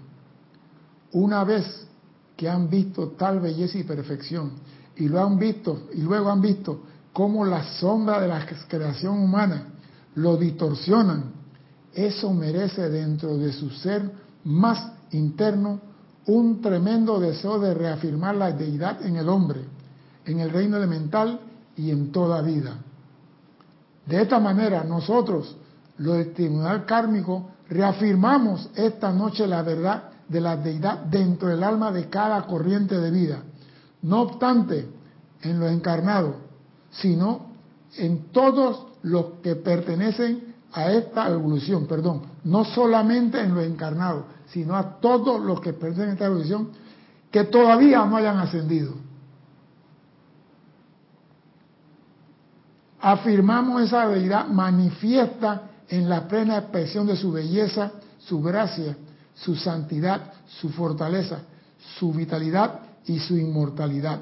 Una vez que han visto tal belleza y perfección y lo han visto y luego han visto cómo la sombra de la creación humana lo distorsionan, eso merece dentro de su ser más interno un tremendo deseo de reafirmar la deidad en el hombre, en el reino elemental y en toda vida. De esta manera nosotros, los del tribunal kármico, reafirmamos esta noche la verdad de la deidad dentro del alma de cada corriente de vida. No obstante, en los encarnados, sino en todos los que pertenecen a esta evolución, perdón, no solamente en los encarnados, sino a todos los que pertenecen a esta evolución que todavía no hayan ascendido. Afirmamos esa deidad manifiesta en la plena expresión de su belleza, su gracia, su santidad, su fortaleza, su vitalidad y su inmortalidad.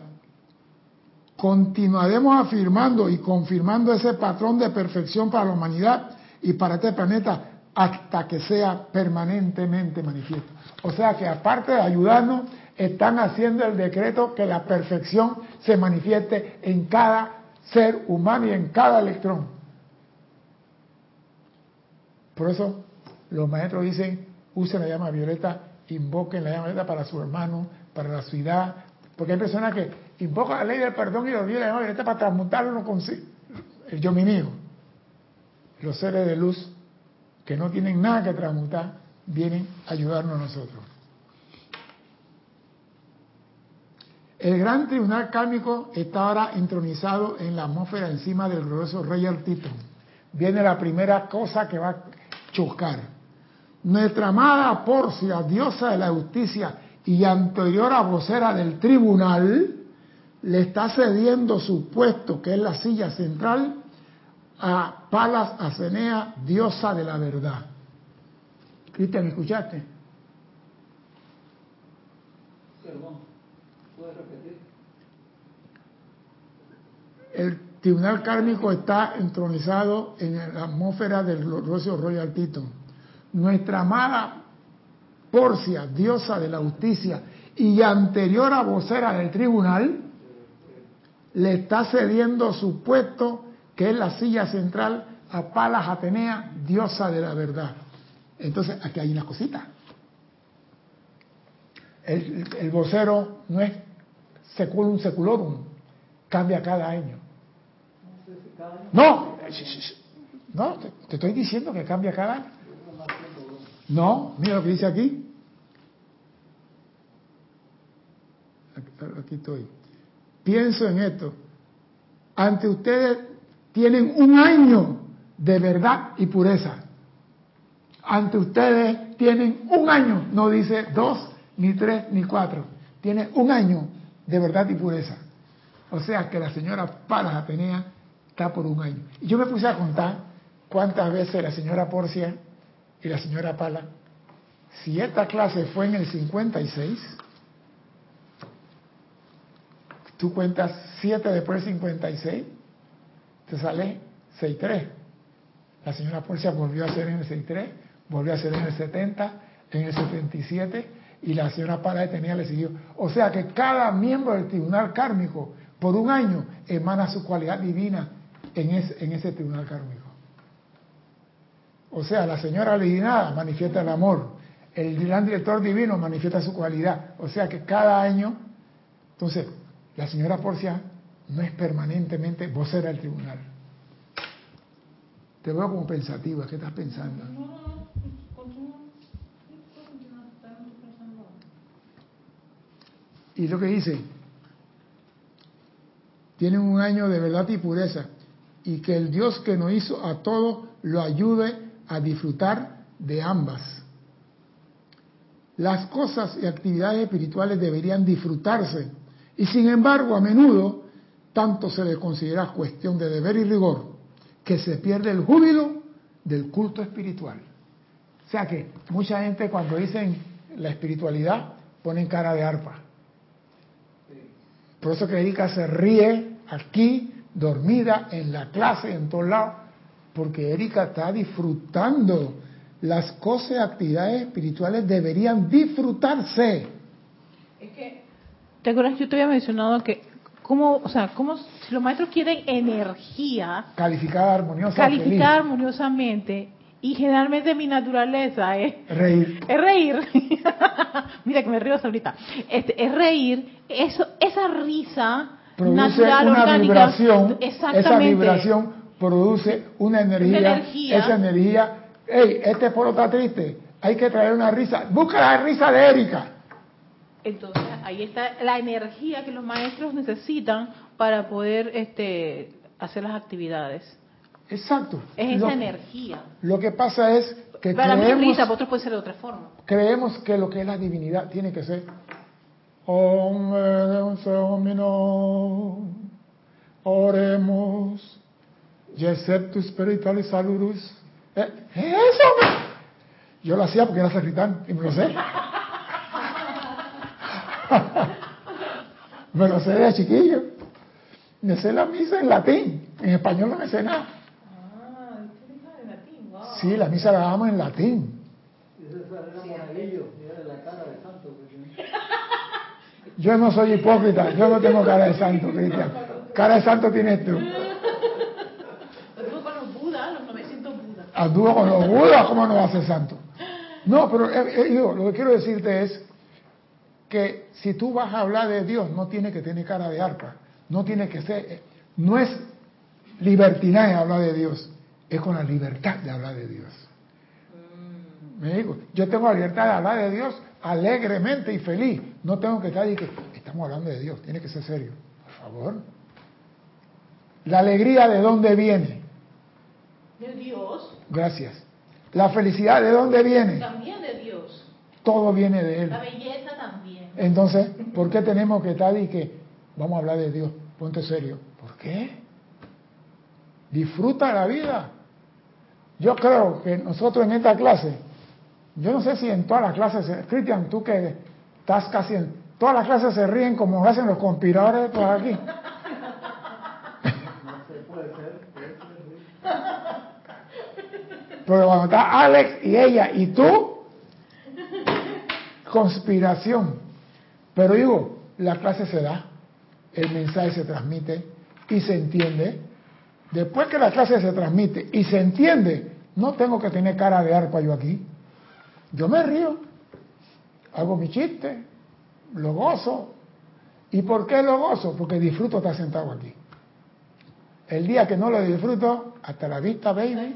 Continuaremos afirmando y confirmando ese patrón de perfección para la humanidad y para este planeta hasta que sea permanentemente manifiesto. O sea que aparte de ayudarnos, están haciendo el decreto que la perfección se manifieste en cada ser humano y en cada electrón. Por eso los maestros dicen, usen la llama violeta, invoquen la llama violeta para su hermano, para la ciudad, porque hay personas que invocan la ley del perdón y olvidan la llama violeta para transmutarlo con el yo mi mío. Los seres de luz que no tienen nada que transmutar vienen a ayudarnos a nosotros. El gran tribunal kármico está ahora entronizado en la atmósfera encima del glorioso Royal Teton. Viene la primera cosa que va a chocar. Nuestra amada Porcia, diosa de la justicia y anterior a vocera del tribunal, le está cediendo su puesto, que es la silla central, a Palas Acenea, diosa de la verdad. Cristian, ¿escuchaste? El tribunal kármico está entronizado en la atmósfera del glorioso Royal Teton. Nuestra amada Porcia, diosa de la justicia y anterior a vocera del tribunal, le está cediendo su puesto, que es la silla central, a Palas Atenea, diosa de la verdad. Entonces, aquí hay una cosita. El vocero no es seculum seculorum, cambia cada año. No. No, te, te estoy diciendo que cambia cada año. No, mira lo que dice. Aquí- Aquí estoy. Pienso en esto. Ante ustedes tienen un año de verdad y pureza. Ante ustedes tienen un año, no dice dos, ni tres, ni cuatro. Tiene un año de verdad y pureza. O sea que la señora Palas Atenea está por un año. Y yo me puse a contar cuántas veces la señora Porcia y la señora Pala, si esta clase fue en el 56, tú cuentas 7 después del 56, te sale 6-3. La señora Porcia volvió a hacer en el 6-3, volvió a hacer en el 70, en el 77, y la señora Pala tenía le siguió. O sea que cada miembro del tribunal kármico, por un año, emana su cualidad divina en ese, en ese tribunal kármico. O sea, la señora alienada manifiesta el amor, el gran director divino manifiesta su cualidad. O sea que cada año, entonces, la señora Porcia no es permanentemente vocera del tribunal. Te veo como pensativa, ¿qué estás pensando? Y lo que dice, tienen un año de verdad y pureza, y que el Dios que nos hizo a todos lo ayude a disfrutar de ambas. Las cosas y actividades espirituales deberían disfrutarse, y sin embargo a menudo tanto se les considera cuestión de deber y rigor, que se pierde el júbilo del culto espiritual. O sea que mucha gente cuando dicen la espiritualidad ponen cara de arpa. Por eso que Erika se ríe aquí, dormida, en la clase, en todos lados, porque Erika está disfrutando. Las cosas y actividades espirituales deberían disfrutarse. Es que, ¿te acuerdas? Yo te había mencionado que, ¿cómo, o sea, cómo, si los maestros quieren energía, Calificada, armoniosa, calificar armoniosamente, y generalmente mi naturaleza es. Reír. es reír. <laughs> Mira que me río ahorita. Este, es reír, eso, esa risa Produce natural, una orgánica. vibración. Exactamente. Esa vibración produce una energía. Una energía. Esa energía. Hey, este pueblo está triste. Hay que traer una risa. Busca la risa de Erika. Entonces, ahí está la energía que los maestros necesitan para poder este, hacer las actividades. Exacto. Es lo, esa energía. Lo que pasa es que Para mí es creemos, risa, para otros puede ser de otra forma. creemos que lo que es la divinidad tiene que ser Om Oremos Yeceptus Spiritualis Salurus Eh, Eso Yo lo hacía porque era sacristán y me lo sé. <laughs> me lo sé de chiquillo. Me sé la misa en latín. En español no me sé nada. Ah, usted de latín, wow. Sí, la misa la damos en latín. Yo no soy hipócrita, yo no tengo cara de santo, Cristian. Cara de santo tienes tú. Pero con los budas, los 900 budas. Anduvo con los budas, ¿cómo no va a ser santo? No, pero eh, eh, digo, lo que quiero decirte es que si tú vas a hablar de Dios, no tiene que tener cara de arpa, no tiene que ser, eh, no es libertinaje hablar de Dios, es con la libertad de hablar de Dios. Me digo, yo tengo la libertad de hablar de Dios alegremente y feliz, no tengo que estar y que estamos hablando de Dios, tiene que ser serio, por favor. La alegría de dónde viene, De Dios, gracias. La felicidad de dónde viene, también de Dios. todo viene de Él. La belleza también. Entonces, ¿por qué tenemos que estar y que vamos a hablar de Dios? Ponte serio. ¿Por qué? Disfruta la vida. Yo creo que nosotros en esta clase, yo no sé si en todas las clases, se- Cristian, tú que estás casi en todas las clases se ríen como hacen los conspiradores por aquí. <laughs> Pero cuando está Alex y ella y tú, conspiración. Pero digo, la clase se da, el mensaje se transmite y se entiende. Después que la clase se transmite y se entiende, no tengo que tener cara de arpa yo aquí. Yo me río, hago mi chiste, lo gozo. ¿Y por qué lo gozo? Porque disfruto estar sentado aquí. El día que no lo disfruto, hasta la vista, baby.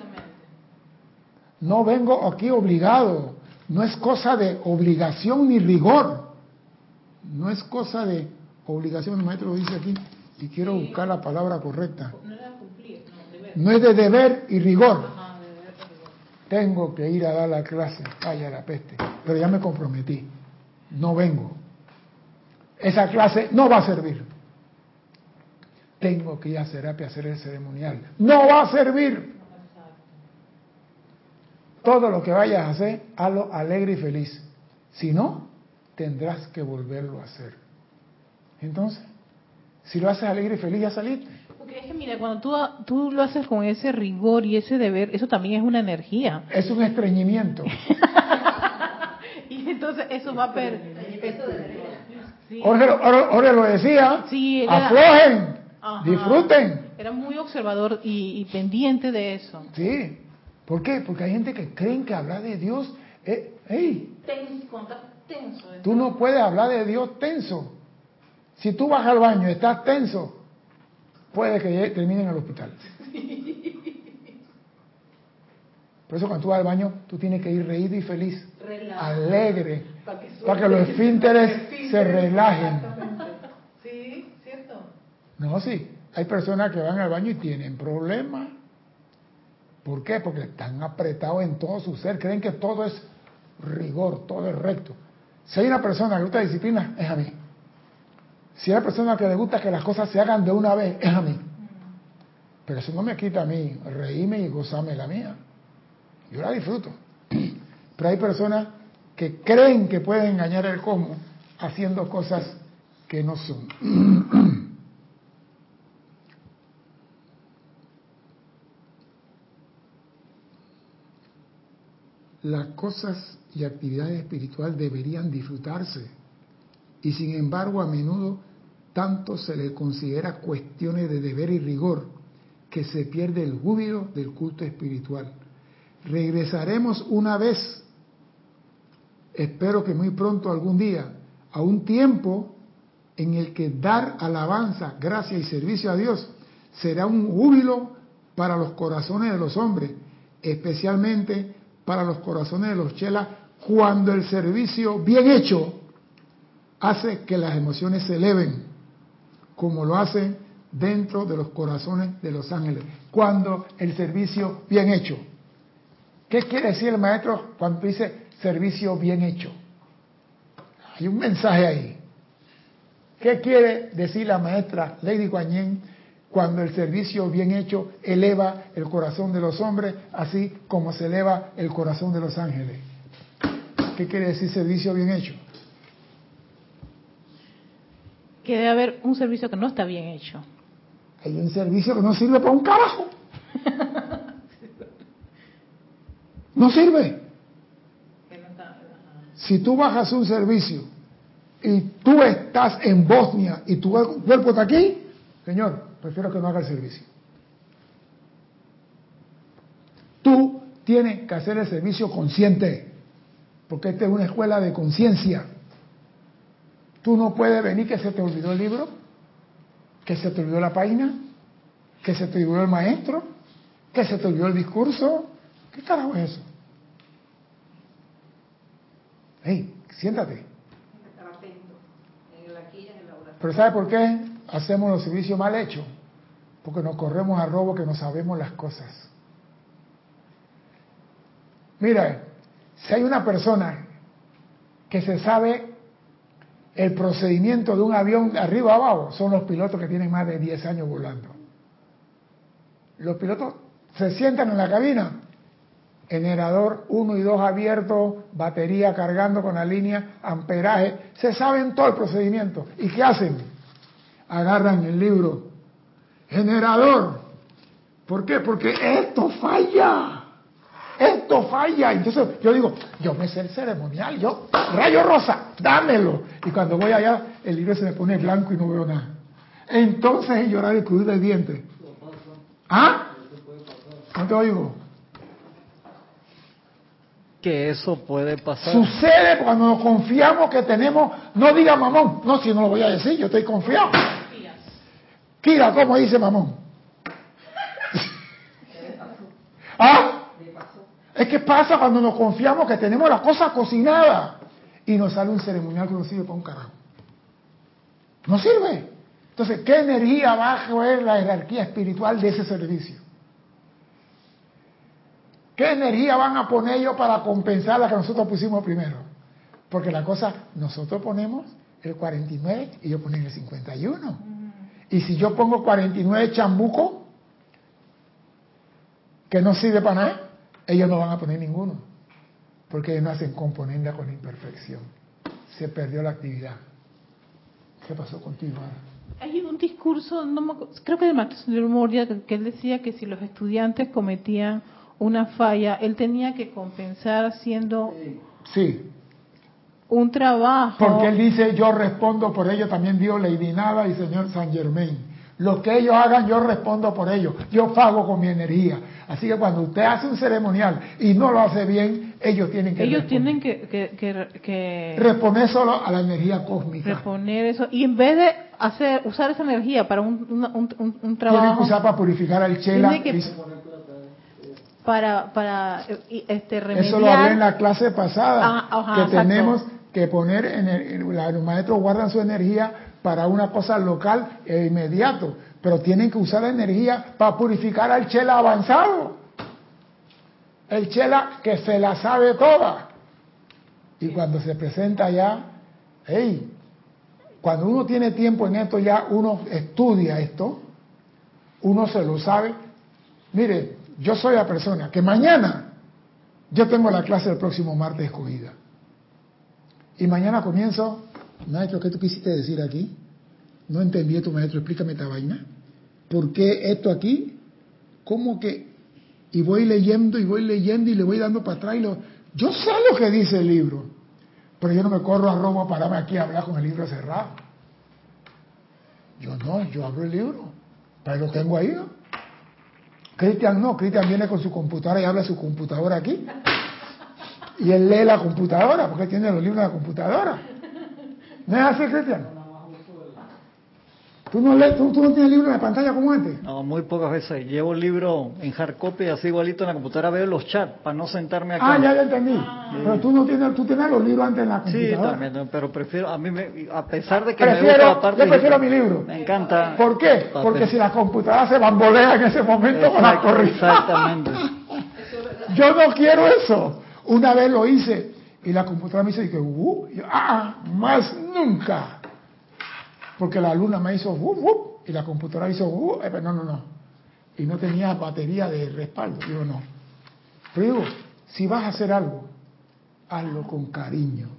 No vengo aquí obligado. No es cosa de obligación ni rigor. No es cosa de obligación, el maestro lo dice aquí, y quiero buscar la palabra correcta. No era cumplir, no, deber. No es de deber y rigor. Ajá, de deber, de rigor. Tengo que ir a dar la clase, vaya la peste. Pero ya me comprometí. No vengo. Esa clase no va a servir. Tengo que ir a terapia hacer el ceremonial. No va a servir. Todo lo que vayas a hacer, hazlo alegre y feliz. Si no, tendrás que volverlo a hacer. Entonces, si lo haces alegre y feliz, ya saliste. Porque es que mira, cuando tú, tú lo haces con ese rigor y ese deber, eso también es una energía. Es un estreñimiento. <laughs> Y entonces eso va a per... Sí. Jorge, Jorge- lo decía, Sí, era- aflojen, Ajá. disfruten. Era muy observador y, y pendiente de eso. Sí. ¿Por qué? Porque hay gente que creen que hablar de Dios, eh, hey, Tenso, tú no puedes hablar de Dios tenso. Si tú vas al baño y estás tenso, puede que llegue- termine en el hospital. Por eso cuando tú vas al baño, tú tienes que ir reído y feliz, alegre, Para que los <laughs> esfínteres se relajen. Sí, cierto. No, sí, hay personas que van al baño y tienen problemas. ¿Por qué? Porque están apretados en todo su ser, creen que todo es rigor, todo es recto. Si hay una persona que gusta disciplina, es a mí. Si hay una persona que le gusta que las cosas se hagan de una vez, es a mí. Pero eso no me quita a mí reírme y gozarme la mía. Yo la disfruto. Pero hay personas que creen que pueden engañar el cosmos haciendo cosas que no son. Las cosas y actividades espirituales deberían disfrutarse y sin embargo a menudo tanto se le considera cuestiones de deber y rigor que se pierde el júbilo del culto espiritual. Regresaremos una vez, espero que muy pronto algún día, a un tiempo en el que dar alabanza, gracia y servicio a Dios será un júbilo para los corazones de los hombres, especialmente para los corazones de los chelas, cuando el servicio bien hecho hace que las emociones se eleven, como lo hace dentro de los corazones de los ángeles, cuando el servicio bien hecho. ¿Qué quiere decir el maestro cuando dice servicio bien hecho? Hay un mensaje ahí. ¿Qué quiere decir la maestra Lady Kuan Yin cuando el servicio bien hecho eleva el corazón de los hombres, así como se eleva el corazón de los ángeles? ¿Qué quiere decir servicio bien hecho? Que debe haber un servicio que no está bien hecho. Hay un servicio que no sirve para un carajo. No sirve. Si tú bajas un servicio y tú estás en Bosnia y tu cuerpo está aquí, señor, prefiero que no haga el servicio. Tú tienes que hacer el servicio consciente, porque esta es una escuela de conciencia. Tú no puedes venir que se te olvidó el libro, que se te olvidó la página, que se te olvidó el maestro, que se te olvidó el discurso. ¿Qué carajo es eso? Hey, siéntate. Pero ¿sabe por qué hacemos los servicios mal hechos? Porque nos corremos a robo que no sabemos las cosas. Mira, si hay una persona que se sabe el procedimiento de un avión de arriba a abajo, son los pilotos que tienen más de 10 años volando. Los pilotos se sientan en la cabina, generador 1 y 2 abierto, batería cargando con la línea, amperaje, se saben todo el procedimiento. ¿Y qué hacen? Agarran el libro, generador. ¿Por qué? Porque esto falla. Esto falla. Entonces yo digo, yo me sé el ceremonial, yo, rayo rosa, dámelo. Y cuando voy allá, el libro se me pone blanco y no veo nada. Entonces es llorar y crujir el diente. ¿Ah? No te oigo. Que eso puede pasar. Sucede cuando nos confiamos que tenemos, no diga mamón, no, si no lo voy a decir, yo estoy confiado. Kira, ¿cómo dice mamón? <laughs> ¿Ah? Es que pasa cuando nos confiamos que tenemos la cosa cocinada y nos sale un ceremonial que no sirve para un carajo. No sirve. Entonces, ¿qué energía va a joder la jerarquía espiritual de ese servicio? ¿Qué energía van a poner ellos para compensar la que nosotros pusimos primero? Porque la cosa, nosotros ponemos el 49 y yo pongo el 51. Y si yo pongo 49 chambuco, que no sirve para nada, ellos no van a poner ninguno. Porque ellos no hacen componenda con imperfección. Se perdió la actividad. ¿Qué pasó contigo? Hay un discurso, no me creo que de Max Moria, que que él decía que si los estudiantes cometían una falla, él tenía que compensar haciendo Sí, un trabajo. porque él dice, yo respondo por ello, también dio Lady Nada y señor San Germain. Lo que ellos hagan, yo respondo por ello. Yo pago con mi energía. Así que cuando usted hace un ceremonial y no lo hace bien, ellos tienen que Ellos responder. tienen que, que, que- que responder solo a la energía cósmica. reponer eso. Y en vez de hacer usar esa energía para un, una- un, un- un Tienen que trabajo, usar para purificar el chela. Y- para, para este, remediar... Eso lo hablé en la clase pasada, Ah, ajá, que exacto. tenemos que poner, en el- los maestros guardan su energía para una cosa local e inmediato, pero tienen que usar la energía para purificar al chela avanzado. El chela que se la sabe toda. Y cuando se presenta ya, hey, cuando uno tiene tiempo en esto ya, uno estudia esto, uno se lo sabe. Mire, yo soy la persona que mañana yo tengo la clase el próximo martes escogida. Y mañana comienzo, maestro, ¿qué tú quisiste decir aquí? No entendí tu maestro, explícame esta vaina. ¿Por qué esto aquí? ¿Cómo que? Y voy leyendo y voy leyendo y le voy dando para atrás. Y lo... Yo sé lo que dice el libro, pero yo no me corro a Roma para pararme aquí a hablar con el libro cerrado. Yo no, yo abro el libro, pero lo tengo ahí. ¿no? Cristian no, Cristian viene con su computadora y habla a su computadora aquí. Y él lee la computadora, porque tiene los libros en la computadora. ¿No es así, Cristian? ¿Tú no, lees, tú, tú no tienes libros en la pantalla como antes? No, muy pocas veces. Llevo el libro en hard copy, así igualito en la computadora, veo los chats para no sentarme acá. Ah, ya, ya entendí. Pero tú no tienes, tú tienes los libros antes en la Sí, computadora. también, no, pero prefiero, a mí, me, a pesar de que me gusta Prefiero, la parte yo prefiero mi libro. Me encanta. ¿Por qué? Porque si la computadora se bambolea en ese momento con la Exacto, corrida. Exactamente. <laughs> Yo no quiero eso. Una vez lo hice y la computadora me dice que, uh, y yo, ah, más nunca. Porque la luna me hizo, uh, uh, y la computadora hizo, uh, eh, no, no, no. Y no tenía batería de respaldo. Digo, no. Pero digo, si vas a hacer algo, hazlo con cariño.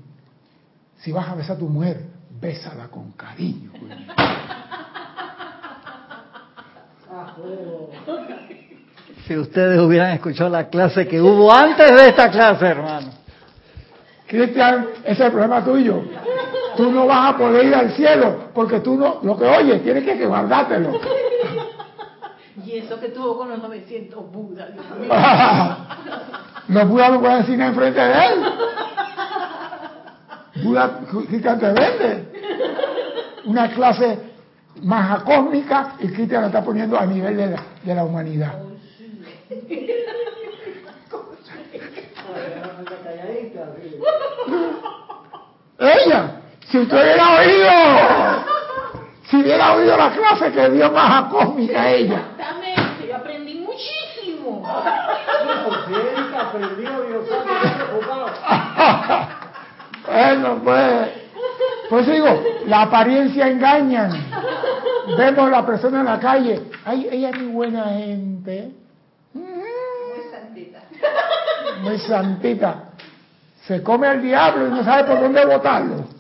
Si vas a besar a tu mujer, bésala con cariño. Si ustedes hubieran escuchado la clase que hubo antes de esta clase, hermano. Cristian, ese es el problema tuyo. Tú no vas a poder ir al cielo porque tú no, lo que oyes, tienes que, guardártelo. Y eso que tuvo con los 900 Budas. Los Budas <laughs> no pueden decir nada enfrente de él. Buda, Cristian te vende. Una clase más cósmica y Cristian la está poniendo a nivel de la, de la humanidad. calladita, sí. Ella, si usted hubiera oído, si hubiera oído la clase que dio más cósmica ella. Exactamente, yo aprendí muchísimo. Bueno, pues, pues digo, la apariencia engañan. Vemos a la persona en la calle, ay, ella es muy buena gente, Muy santita. muy santita. Se come al diablo y no sabe por dónde botarlo. <laughs>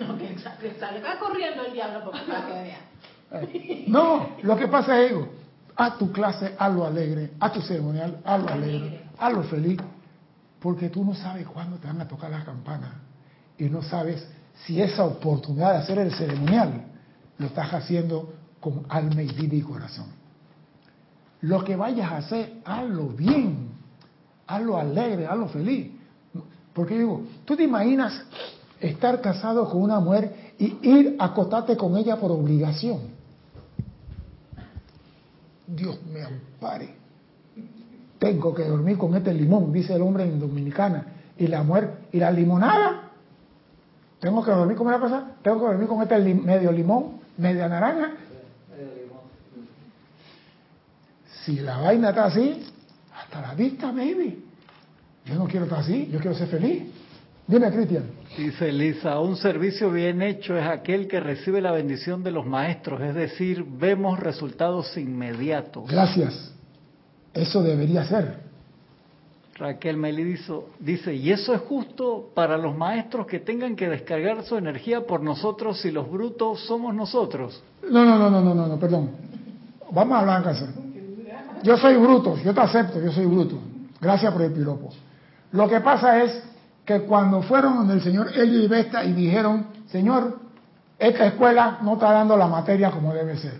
No, que sa- que salga corriendo el diablo porque para que vea. No, lo que pasa es, digo, a tu clase, hazlo alegre, a tu ceremonial, hazlo alegre, hazlo feliz, porque tú no sabes cuándo te van a tocar las campanas y no sabes si esa oportunidad de hacer el ceremonial lo estás haciendo con alma y vida y corazón. Lo que vayas a hacer, hazlo bien, hazlo alegre, hazlo feliz. Porque digo, tú te imaginas estar casado con una mujer y ir a acostarte con ella por obligación. Dios me ampare. tengo que dormir con este limón, dice el hombre en Dominicana, y la mujer, y la limonada, tengo que dormir con una cosa, tengo que dormir con este medio limón, media naranja. Si la vaina está así, hasta la vista, baby. Yo no quiero estar así, yo quiero ser feliz. Dime, Cristian. Dice Lisa, un servicio bien hecho es aquel que recibe la bendición de los maestros, es decir, vemos resultados inmediatos. Gracias. Eso debería ser. Raquel Melidizo dice, ¿y eso es justo para los maestros que tengan que descargar su energía por nosotros si los brutos somos nosotros? No, no, no, no, no, no, no, perdón. Vamos a hablar en casa. Yo soy bruto, yo te acepto, yo soy bruto. Gracias por el piropo. Lo que pasa es que cuando fueron donde el señor Elio y Vesta y dijeron, señor, esta escuela no está dando la materia como debe ser.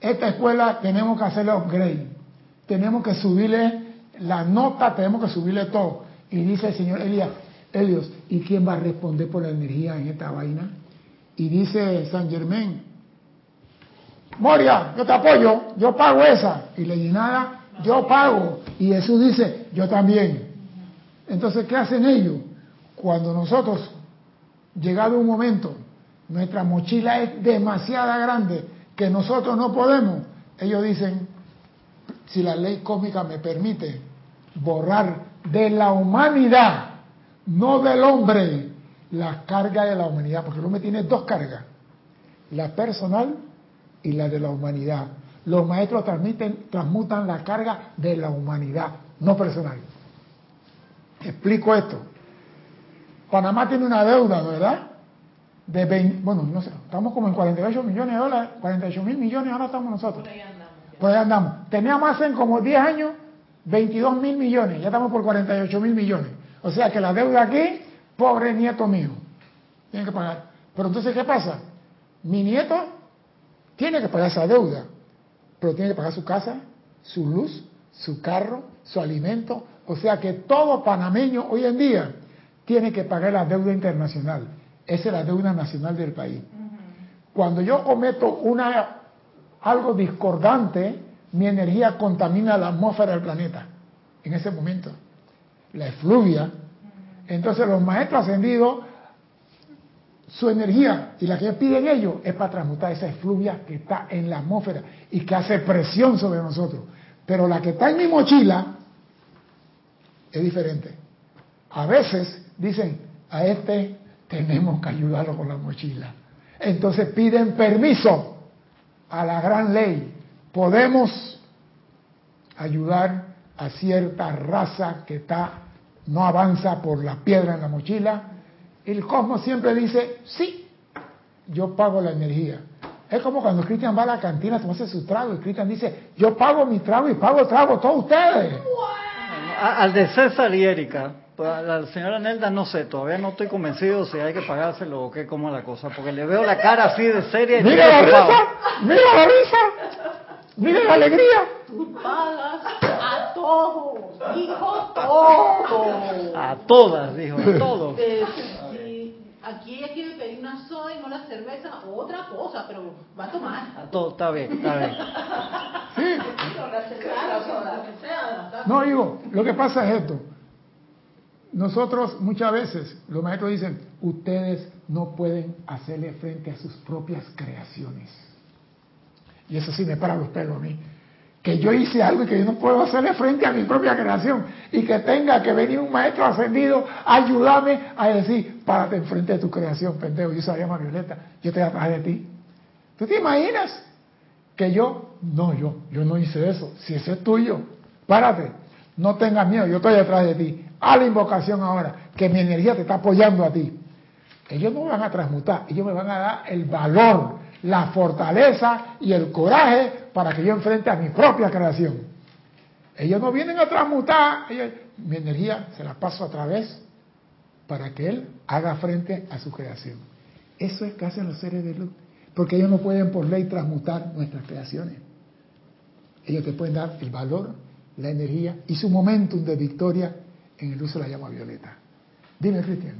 Esta escuela tenemos que hacerle upgrade. Tenemos que subirle la nota, tenemos que subirle todo. Y dice el señor Elías, Helios, ¿y quién va a responder por la energía en esta vaina? Y dice San Germán, Moria, yo te apoyo, yo pago esa. Y Leyinada, yo pago. Y Jesús dice, yo también. Entonces, ¿qué hacen ellos? Cuando nosotros, llegado un momento, nuestra mochila es demasiada grande, que nosotros no podemos, ellos dicen, si la ley cósmica me permite borrar de la humanidad, no del hombre, la carga de la humanidad, porque el hombre tiene dos cargas, la personal y la de la humanidad. Los maestros transmiten, transmutan la carga de la humanidad, no personal. Explico esto. Panamá tiene una deuda, ¿verdad? De 20, bueno, no sé, estamos como en 48 millones de dólares, 48 mil millones, ahora estamos nosotros. Por ahí andamos. Por ahí andamos. Teníamos hace como 10 años 22 mil millones, ya estamos por 48 mil millones. O sea que la deuda aquí, pobre nieto mío, tiene que pagar. Pero entonces, ¿qué pasa? Mi nieto tiene que pagar esa deuda, pero tiene que pagar su casa, su luz, su carro, su alimento. O sea que todo panameño hoy en día tiene que pagar la deuda internacional. Esa es la deuda nacional del país. Cuando yo cometo una algo discordante, mi energía contamina la atmósfera del planeta en ese momento. La efluvia. Entonces los maestros ascendidos, su energía y la que piden ellos es para transmutar esa efluvia que está en la atmósfera y que hace presión sobre nosotros. Pero la que está en mi mochila es diferente. A veces dicen, a este tenemos que ayudarlo con la mochila. Entonces piden permiso a la gran ley. Podemos ayudar a cierta raza que está no avanza por la piedra en la mochila. El cosmos siempre dice, sí, yo pago la energía. Es como cuando Cristian va a la cantina a tomarse su trago y Cristian dice, yo pago mi trago y pago el trago todos ustedes. A- Al de César y Erika, pues, a la señora Nelda no sé, todavía no estoy convencido si hay que pagárselo o qué, cómo es la cosa, porque le veo la cara así de seria y Mira la risa, mira la risa, mira la alegría. Tú pagas a todos, hijo, todo. A todas, dijo, a todos. Aquí ella quiere pedir una soda y no la cerveza, otra cosa, pero va a tomar. A todos, está bien, está bien. Claro, lo que sea, la- No, digo, lo que pasa es esto. Nosotros muchas veces, los maestros dicen, ustedes no pueden hacerle frente a sus propias creaciones. Y eso sí me para los pelos a mí. Que yo hice algo y que yo no puedo hacerle frente a mi propia creación. Y que tenga que venir un maestro ascendido a ayudarme a decir, párate enfrente de tu creación, pendejo. Yo sabía más Violeta, yo estoy atrás de ti. ¿Tú te imaginas? que yo, no, yo, yo no hice eso. Si eso es tuyo, párate, no tengas miedo, yo estoy detrás de ti. A la invocación ahora, que mi energía te está apoyando a ti. Ellos no me van a transmutar, ellos me van a dar el valor, la fortaleza y el coraje para que yo enfrente a mi propia creación. Ellos no vienen a transmutar, mi energía se la paso a través para que Él haga frente a su creación. Eso es que hacen los seres de luz, porque ellos no pueden por ley transmutar nuestras creaciones. Ellos te pueden dar el valor, la energía y su momentum de victoria en el uso de la llama violeta. Dime, Cristian.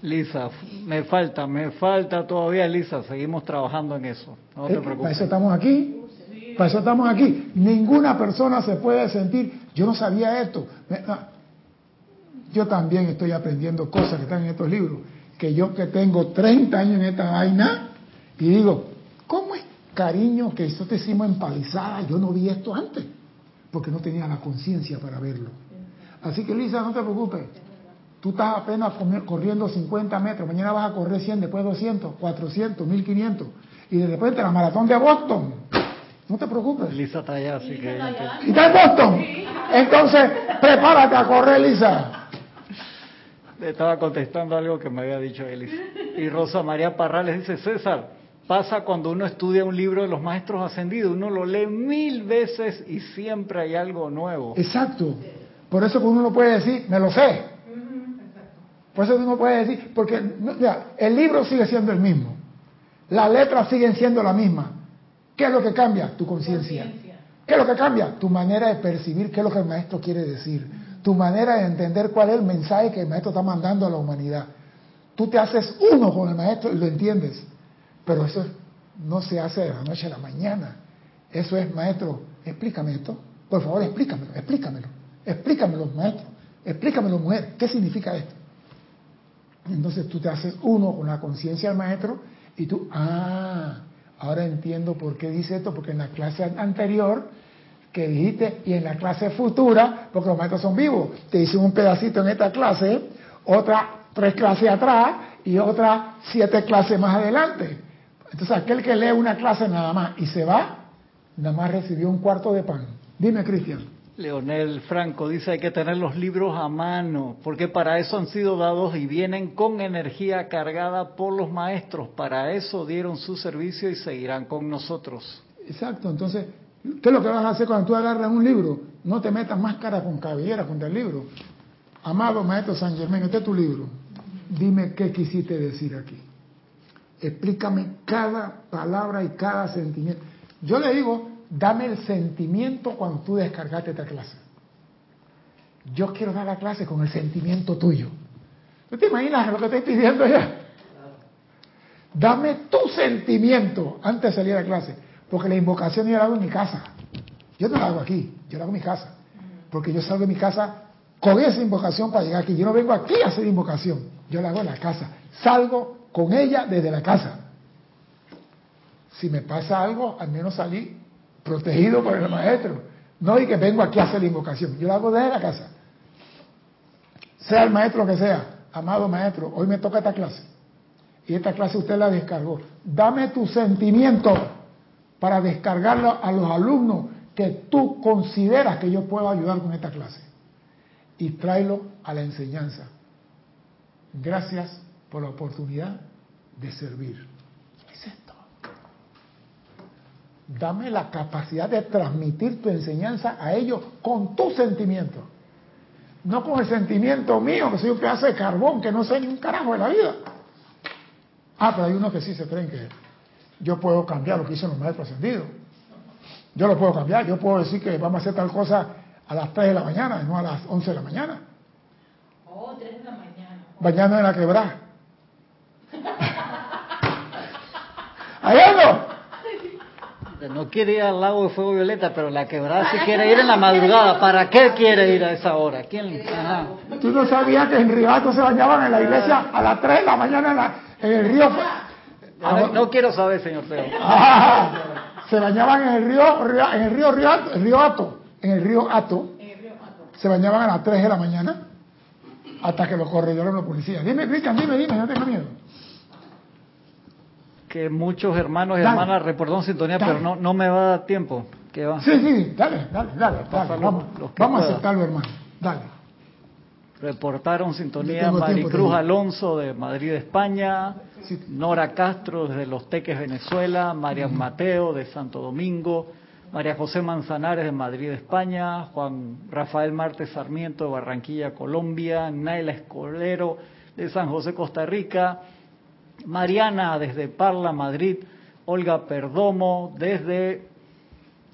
Lisa, me falta, me falta todavía, Lisa, seguimos trabajando en eso. No te Para eso preocupes. estamos aquí. Para eso estamos aquí. Ninguna persona se puede sentir yo no sabía esto. Yo también estoy aprendiendo cosas que están en estos libros, que yo que tengo 30 años en esta vaina, y digo, ¿cómo es cariño que esto te hicimos empalizada? Yo no vi esto antes, porque no tenía la conciencia para verlo. Así que Lisa, no te preocupes. Tú estás apenas corriendo 50 metros, mañana vas a correr 100, después 200, 400, 1500. Y de repente la maratón de Boston. No te preocupes. Lisa está allá, así que... ¿Y está en Boston? Entonces, prepárate a correr, Lisa. Le estaba contestando algo que me había dicho Elisa. Y Rosa María Parrales dice, César, pasa cuando uno estudia un libro de los maestros ascendidos, uno lo lee mil veces y siempre hay algo nuevo. Exacto. Por eso uno no puede decir, me lo sé. Por eso uno puede decir, porque el libro sigue siendo el mismo. Las letras siguen siendo la misma. ¿Qué es lo que cambia? Tu conciencia. ¿Qué es lo que cambia? Tu manera de percibir qué es lo que el maestro quiere decir. Tu manera de entender cuál es el mensaje que el maestro está mandando a la humanidad. Tú te haces uno con el maestro y lo entiendes. Pero eso no se hace de la noche a la mañana. Eso es, maestro, explícame esto. Por favor, explícamelo, explícamelo. Explícamelo, maestro. Explícamelo, mujer. ¿Qué significa esto? Entonces tú te haces uno con la conciencia del maestro y tú, ah, ahora entiendo por qué dice esto, porque en la clase anterior que dijiste y en la clase futura, porque los maestros son vivos, te hice un pedacito en esta clase, otra tres clases atrás y otra siete clases más adelante. Entonces aquel que lee una clase nada más y se va, nada más recibió un cuarto de pan. Dime, Cristian. Leonel Franco dice hay que tener los libros a mano, porque para eso han sido dados y vienen con energía cargada por los maestros. Para eso dieron su servicio y seguirán con nosotros. Exacto, entonces, ¿qué es lo que vas a hacer cuando tú agarras un libro? No te metas máscara con cabellera contra el libro. Amado Maestro San Germán, este es tu libro. Dime qué quisiste decir aquí. Explícame cada palabra y cada sentimiento. Yo le digo, dame el sentimiento cuando tú descargaste esta clase. Yo quiero dar la clase con el sentimiento tuyo. ¿Tú te imaginas lo que estoy pidiendo ya? Dame tu sentimiento antes de salir a clase. Porque la invocación yo la hago en mi casa. Yo no la hago aquí, yo la hago en mi casa. Porque yo salgo de mi casa con esa invocación para llegar aquí. Yo no vengo aquí a hacer invocación, yo la hago en la casa. Salgo con ella desde la casa. Si me pasa algo, al menos salí protegido por el maestro. No y que vengo aquí a hacer la invocación. Yo lo hago desde la casa. Sea el maestro que sea, amado maestro, hoy me toca esta clase. Y esta clase usted la descargó. Dame tu sentimiento para descargarlo a los alumnos que tú consideras que yo puedo ayudar con esta clase. Y tráelo a la enseñanza. Gracias por la oportunidad de servir dame la capacidad de transmitir tu enseñanza a ellos con tu sentimiento. No con el sentimiento mío, que soy un pedazo de carbón, que no sé ni un carajo de la vida. Ah, pero hay unos que sí se creen que yo puedo cambiar lo que dicen los maestros ascendidos. Yo lo puedo cambiar, yo puedo decir que vamos a hacer tal cosa a las 3 de la mañana, no a las 11 de la mañana. Oh, 3 de la mañana. Mañana en la quebrada. <laughs> ¿Hay algo? No quiere ir al lago de fuego violeta, pero la quebrada si quiere ir en la madrugada. ¿Para qué quiere ir a esa hora? ¿Quién? ¿Tú no sabías que en Ribato se bañaban en la iglesia a las 3 de la mañana en, el río? No, quiero saber, señor Teo. <laughs> se bañaban en el río, en el río, río, río Ato, en el río Ato. Se bañaban a las 3 de la mañana hasta que los corredores la policía. Dime, Cristian, dime, dime, no tengo miedo que muchos hermanos y hermanas reportaron sintonía, pero no, no me va a dar tiempo. ¿Qué va? Sí, sí, dale, dale, dale. vamos, vamos a aceptarlo, hermano. Dale. Reportaron sintonía Maricruz Alonso de Madrid, España, Nora Castro desde Los Teques, Venezuela, María Mateo de Santo Domingo, María José Manzanares de Madrid, España, Juan Rafael Martes Sarmiento de Barranquilla, Colombia, Naila Escolero de San José, Costa Rica, Mariana desde Parla, Madrid, Olga Perdomo desde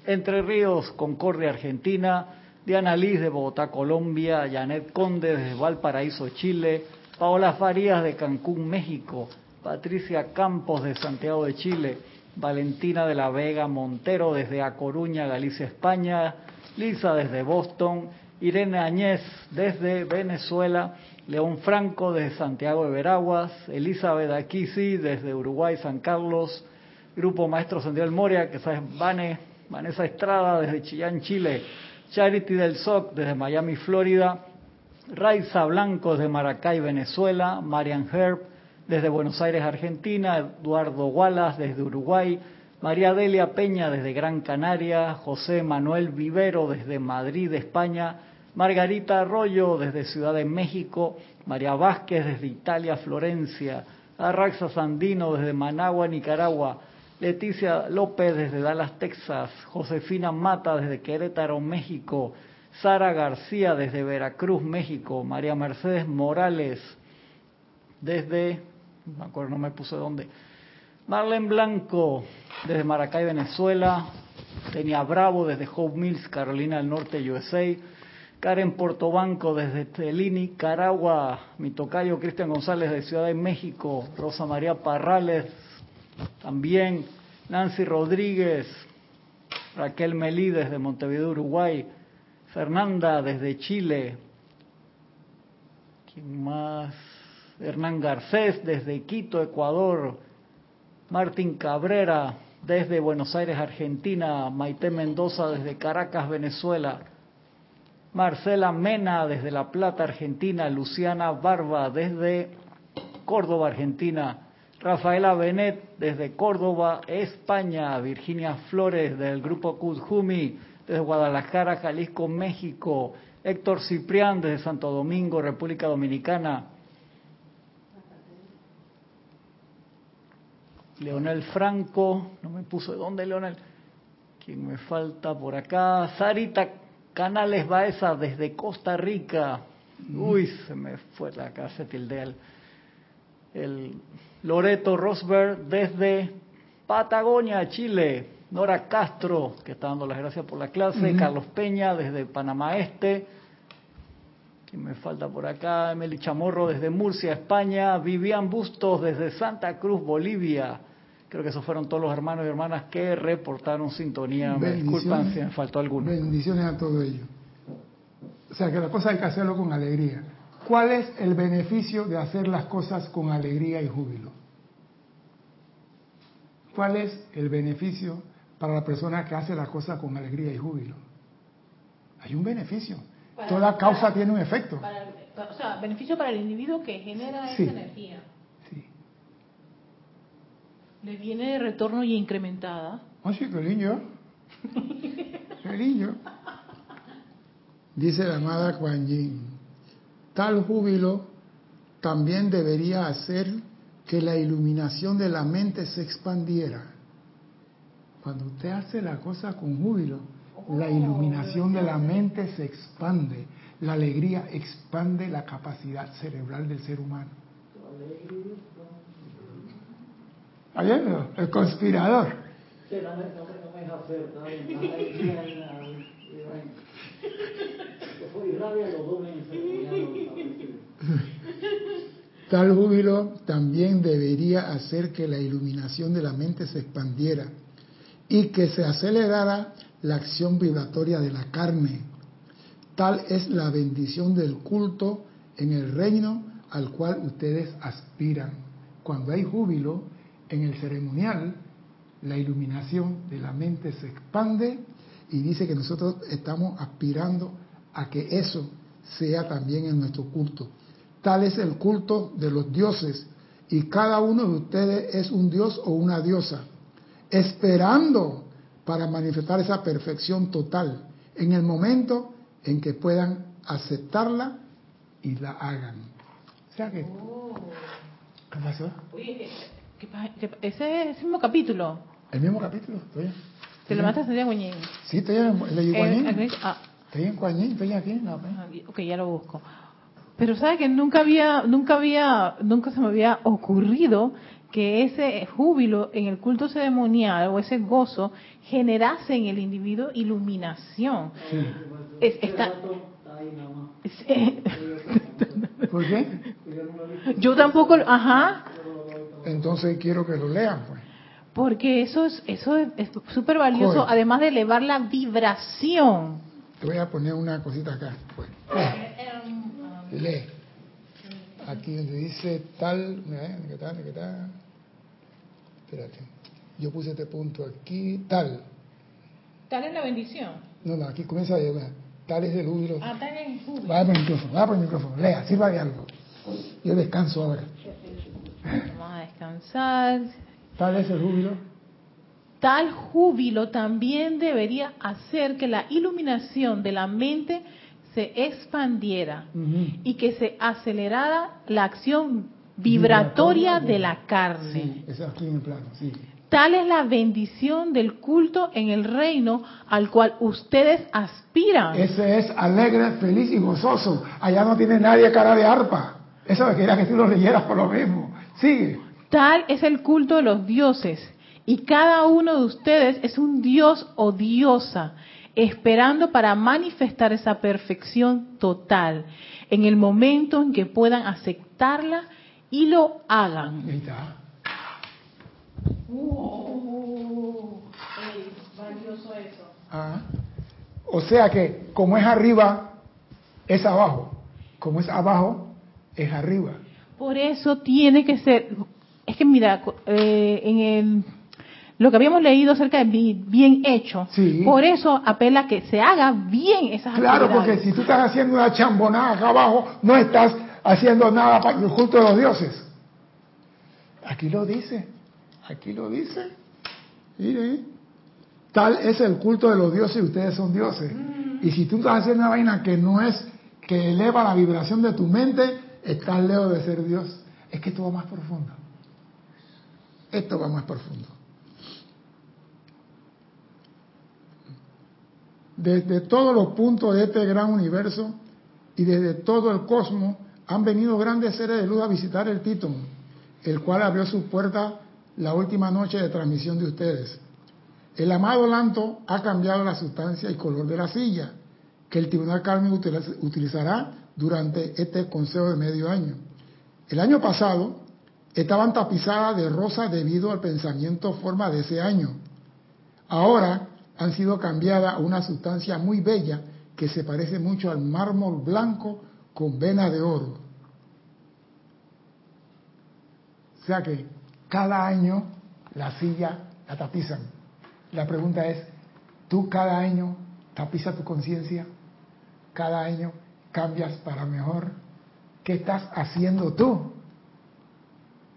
Entre Ríos, Concordia, Argentina, Diana Liz de Bogotá, Colombia, Janet Conde desde Valparaíso, Chile, Paola Farías de Cancún, México, Patricia Campos de Santiago de Chile, Valentina de la Vega Montero desde A Coruña, Galicia, España, Lisa desde Boston, Irene Añez desde Venezuela, León Franco desde Santiago de Veraguas, Elizabeth Aquisi desde Uruguay, San Carlos, Grupo Maestro Santiago Moria, que sabes, Vane, Vanessa Estrada desde Chillán, Chile, Charity del SOC desde Miami, Florida, Raiza Blanco desde Maracay, Venezuela, Marian Herb desde Buenos Aires, Argentina, Eduardo Wallace desde Uruguay, María Delia Peña desde Gran Canaria, José Manuel Vivero desde Madrid, España, Margarita Arroyo desde Ciudad de México, María Vázquez desde Italia, Florencia, Arraxa Sandino desde Managua, Nicaragua, Leticia López desde Dallas, Texas, Josefina Mata desde Querétaro, México, Sara García desde Veracruz, México, María Mercedes Morales desde, no me acuerdo, no me puse dónde, Marlene Blanco desde Maracay, Venezuela, Tenia Bravo desde Hope Mills, Carolina del Norte, USA, Karen Portobanco desde Telini, Caragua, mi tocayo Cristian González de Ciudad de México, Rosa María Parrales, también Nancy Rodríguez, Raquel Melí desde Montevideo, Uruguay, Fernanda desde Chile, ¿quién más? Hernán Garcés desde Quito, Ecuador, Martín Cabrera desde Buenos Aires, Argentina, Maite Mendoza desde Caracas, Venezuela, Marcela Mena desde La Plata, Argentina, Luciana Barba desde Córdoba, Argentina, Rafaela Benet desde Córdoba, España, Virginia Flores del grupo Kudjumi desde Guadalajara, Jalisco, México, Héctor Ciprián desde Santo Domingo, República Dominicana, Leonel Franco, no me puso de dónde Leonel, ¿quién me falta por acá? Sarita Canales Baeza desde Costa Rica, uy, se me fue la casa tildea el, Loreto Rosberg desde Patagonia, Chile, Nora Castro, que está dando las gracias por la clase, Carlos Peña desde Panamá Este, ¿Quién me falta por acá? Emily Chamorro desde Murcia, España. Vivian Bustos desde Santa Cruz, Bolivia. Creo que esos fueron todos los hermanos y hermanas que reportaron sintonía. Me disculpan si me faltó alguno. Bendiciones a todo ello. O sea que la cosa hay que hacerlo con alegría. ¿Cuál es el beneficio de hacer las cosas con alegría y júbilo? ¿Cuál es el beneficio para la persona que hace las cosas con alegría y júbilo? Hay un beneficio. Para- Toda causa para- tiene un efecto. para- o sea, beneficio para el individuo que genera Sí. esa energía. Sí. Le viene de retorno y incrementada. Oh, sí, qué lindo. Qué lindo. Dice la amada Kuan Yin, tal júbilo también debería hacer que la iluminación de la mente se expandiera. Cuando usted hace la cosa con júbilo, la iluminación de la mente se expande. La alegría expande la capacidad cerebral del ser humano. ¿Oyendo? El conspirador. Rabia los dos. <laughs> Tal júbilo también debería hacer que la iluminación de la mente se expandiera y que se acelerara la acción vibratoria de la carne. Tal es la bendición del culto en el reino al cual ustedes aspiran. Cuando hay júbilo en el ceremonial, la iluminación de la mente se expande y dice que nosotros estamos aspirando a que eso sea también en nuestro culto. Tal es el culto de los dioses y cada uno de ustedes es un dios o una diosa, esperando para manifestar esa perfección total en el momento en que puedan aceptarla y la hagan. O sea que, ¿qué pasó? Oye, ¿qué pa- qué pa- ese es el mismo capítulo. El mismo capítulo. Te lo Santiago Guañín. Sí, estoy en el Guañín. aquí- ah, Estoy en Guañín, estoy aquí. Ah, ok, ya lo busco. Pero sabe que nunca había, nunca había, nunca se me había ocurrido que ese júbilo en el culto ceremonial o ese gozo generase en el individuo iluminación. Sí. Es- está, eh, <laughs> ¿Por qué? Yo tampoco, ajá, Entonces quiero que lo lean, pues. porque eso es eso es es súper valioso, Joder. además de elevar la vibración. Te voy a poner una cosita acá. Pues. Lee. Aquí donde dice tal, ¿qué tal? ¿Qué tal? Espérate. Yo puse este punto aquí, tal. Tal es la bendición. No, no, aquí comienza a llegar. Tal es el júbilo. Ah, tal es el júbilo. Va por el micrófono, va por el micrófono. Lea, sirva de algo. Yo descanso ahora. Vamos a descansar. Tal es el júbilo. Tal júbilo también debería hacer que la iluminación de la mente se expandiera y que se acelerara la acción vibratoria de la carne. Sí, eso aquí en el plano, sí. Tal es la bendición del culto en el reino al cual ustedes aspiran. Ese es alegre, feliz y gozoso. Allá no tiene nadie cara de arpa. Eso me quería que tú lo leyeras por lo mismo. Sigue. Tal es el culto de los dioses y cada uno de ustedes es un dios o diosa esperando para manifestar esa perfección total en el momento en que puedan aceptarla y lo hagan. Ahí está. valioso eso. Ah. O sea que como es arriba, es abajo. Como es abajo, es arriba. Por eso tiene que ser, es que mira, eh, en el, lo que habíamos leído acerca de bi- bien hecho, Sí. por eso apela que se haga bien esas Claro, porque si tú estás haciendo una chambonada acá abajo, no estás haciendo nada para el culto de los dioses. Aquí lo dice, aquí lo dice. Mire, tal es el culto de los dioses y ustedes son dioses. Y si tú estás haciendo una vaina que no es, que eleva la vibración de tu mente, estás lejos de ser Dios. Es que esto va más profundo. Esto va más profundo. Desde todos los puntos de este gran universo y desde todo el cosmos han venido grandes seres de luz a visitar el Titón, el cual abrió su puerta la última noche de transmisión de ustedes. El amado Lanto ha cambiado la sustancia y color de la silla, que el Tribunal utiliz- utilizará durante este consejo de medio año. El año pasado estaban tapizadas de rosa debido al pensamiento forma de ese año. Ahora han sido cambiadas a una sustancia muy bella que se parece mucho al mármol blanco con vena de oro. O sea que cada año la silla la tapizan. La pregunta es, ¿tú cada año tapizas tu conciencia? ¿Cada año cambias para mejor? ¿Qué estás haciendo tú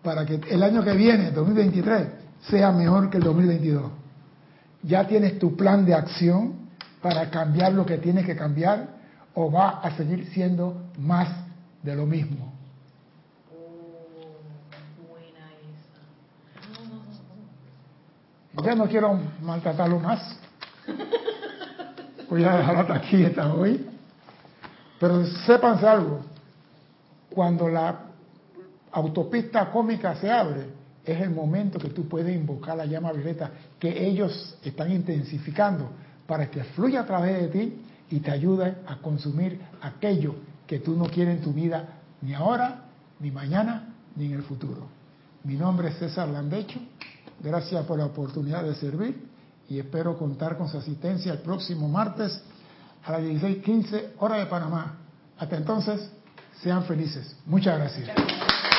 para que el año que viene, 2023, sea mejor que el 2022? ¿Ya tienes tu plan de acción para cambiar lo que tienes que cambiar o va a seguir siendo más de lo mismo? Ya no quiero maltratarlo más. Voy a dejarlo hasta aquí hasta hoy. Pero sépanse algo. Cuando la autopista cómica se abre, es el momento que tú puedes invocar la llama violeta que ellos están intensificando para que fluya a través de ti y te ayude a consumir aquello que tú no quieres en tu vida ni ahora, ni mañana, ni en el futuro. Mi nombre es César Landecho. Gracias por la oportunidad de servir y espero contar con su asistencia el próximo martes a las 16:15 hora de Panamá. Hasta entonces, sean felices. Muchas gracias.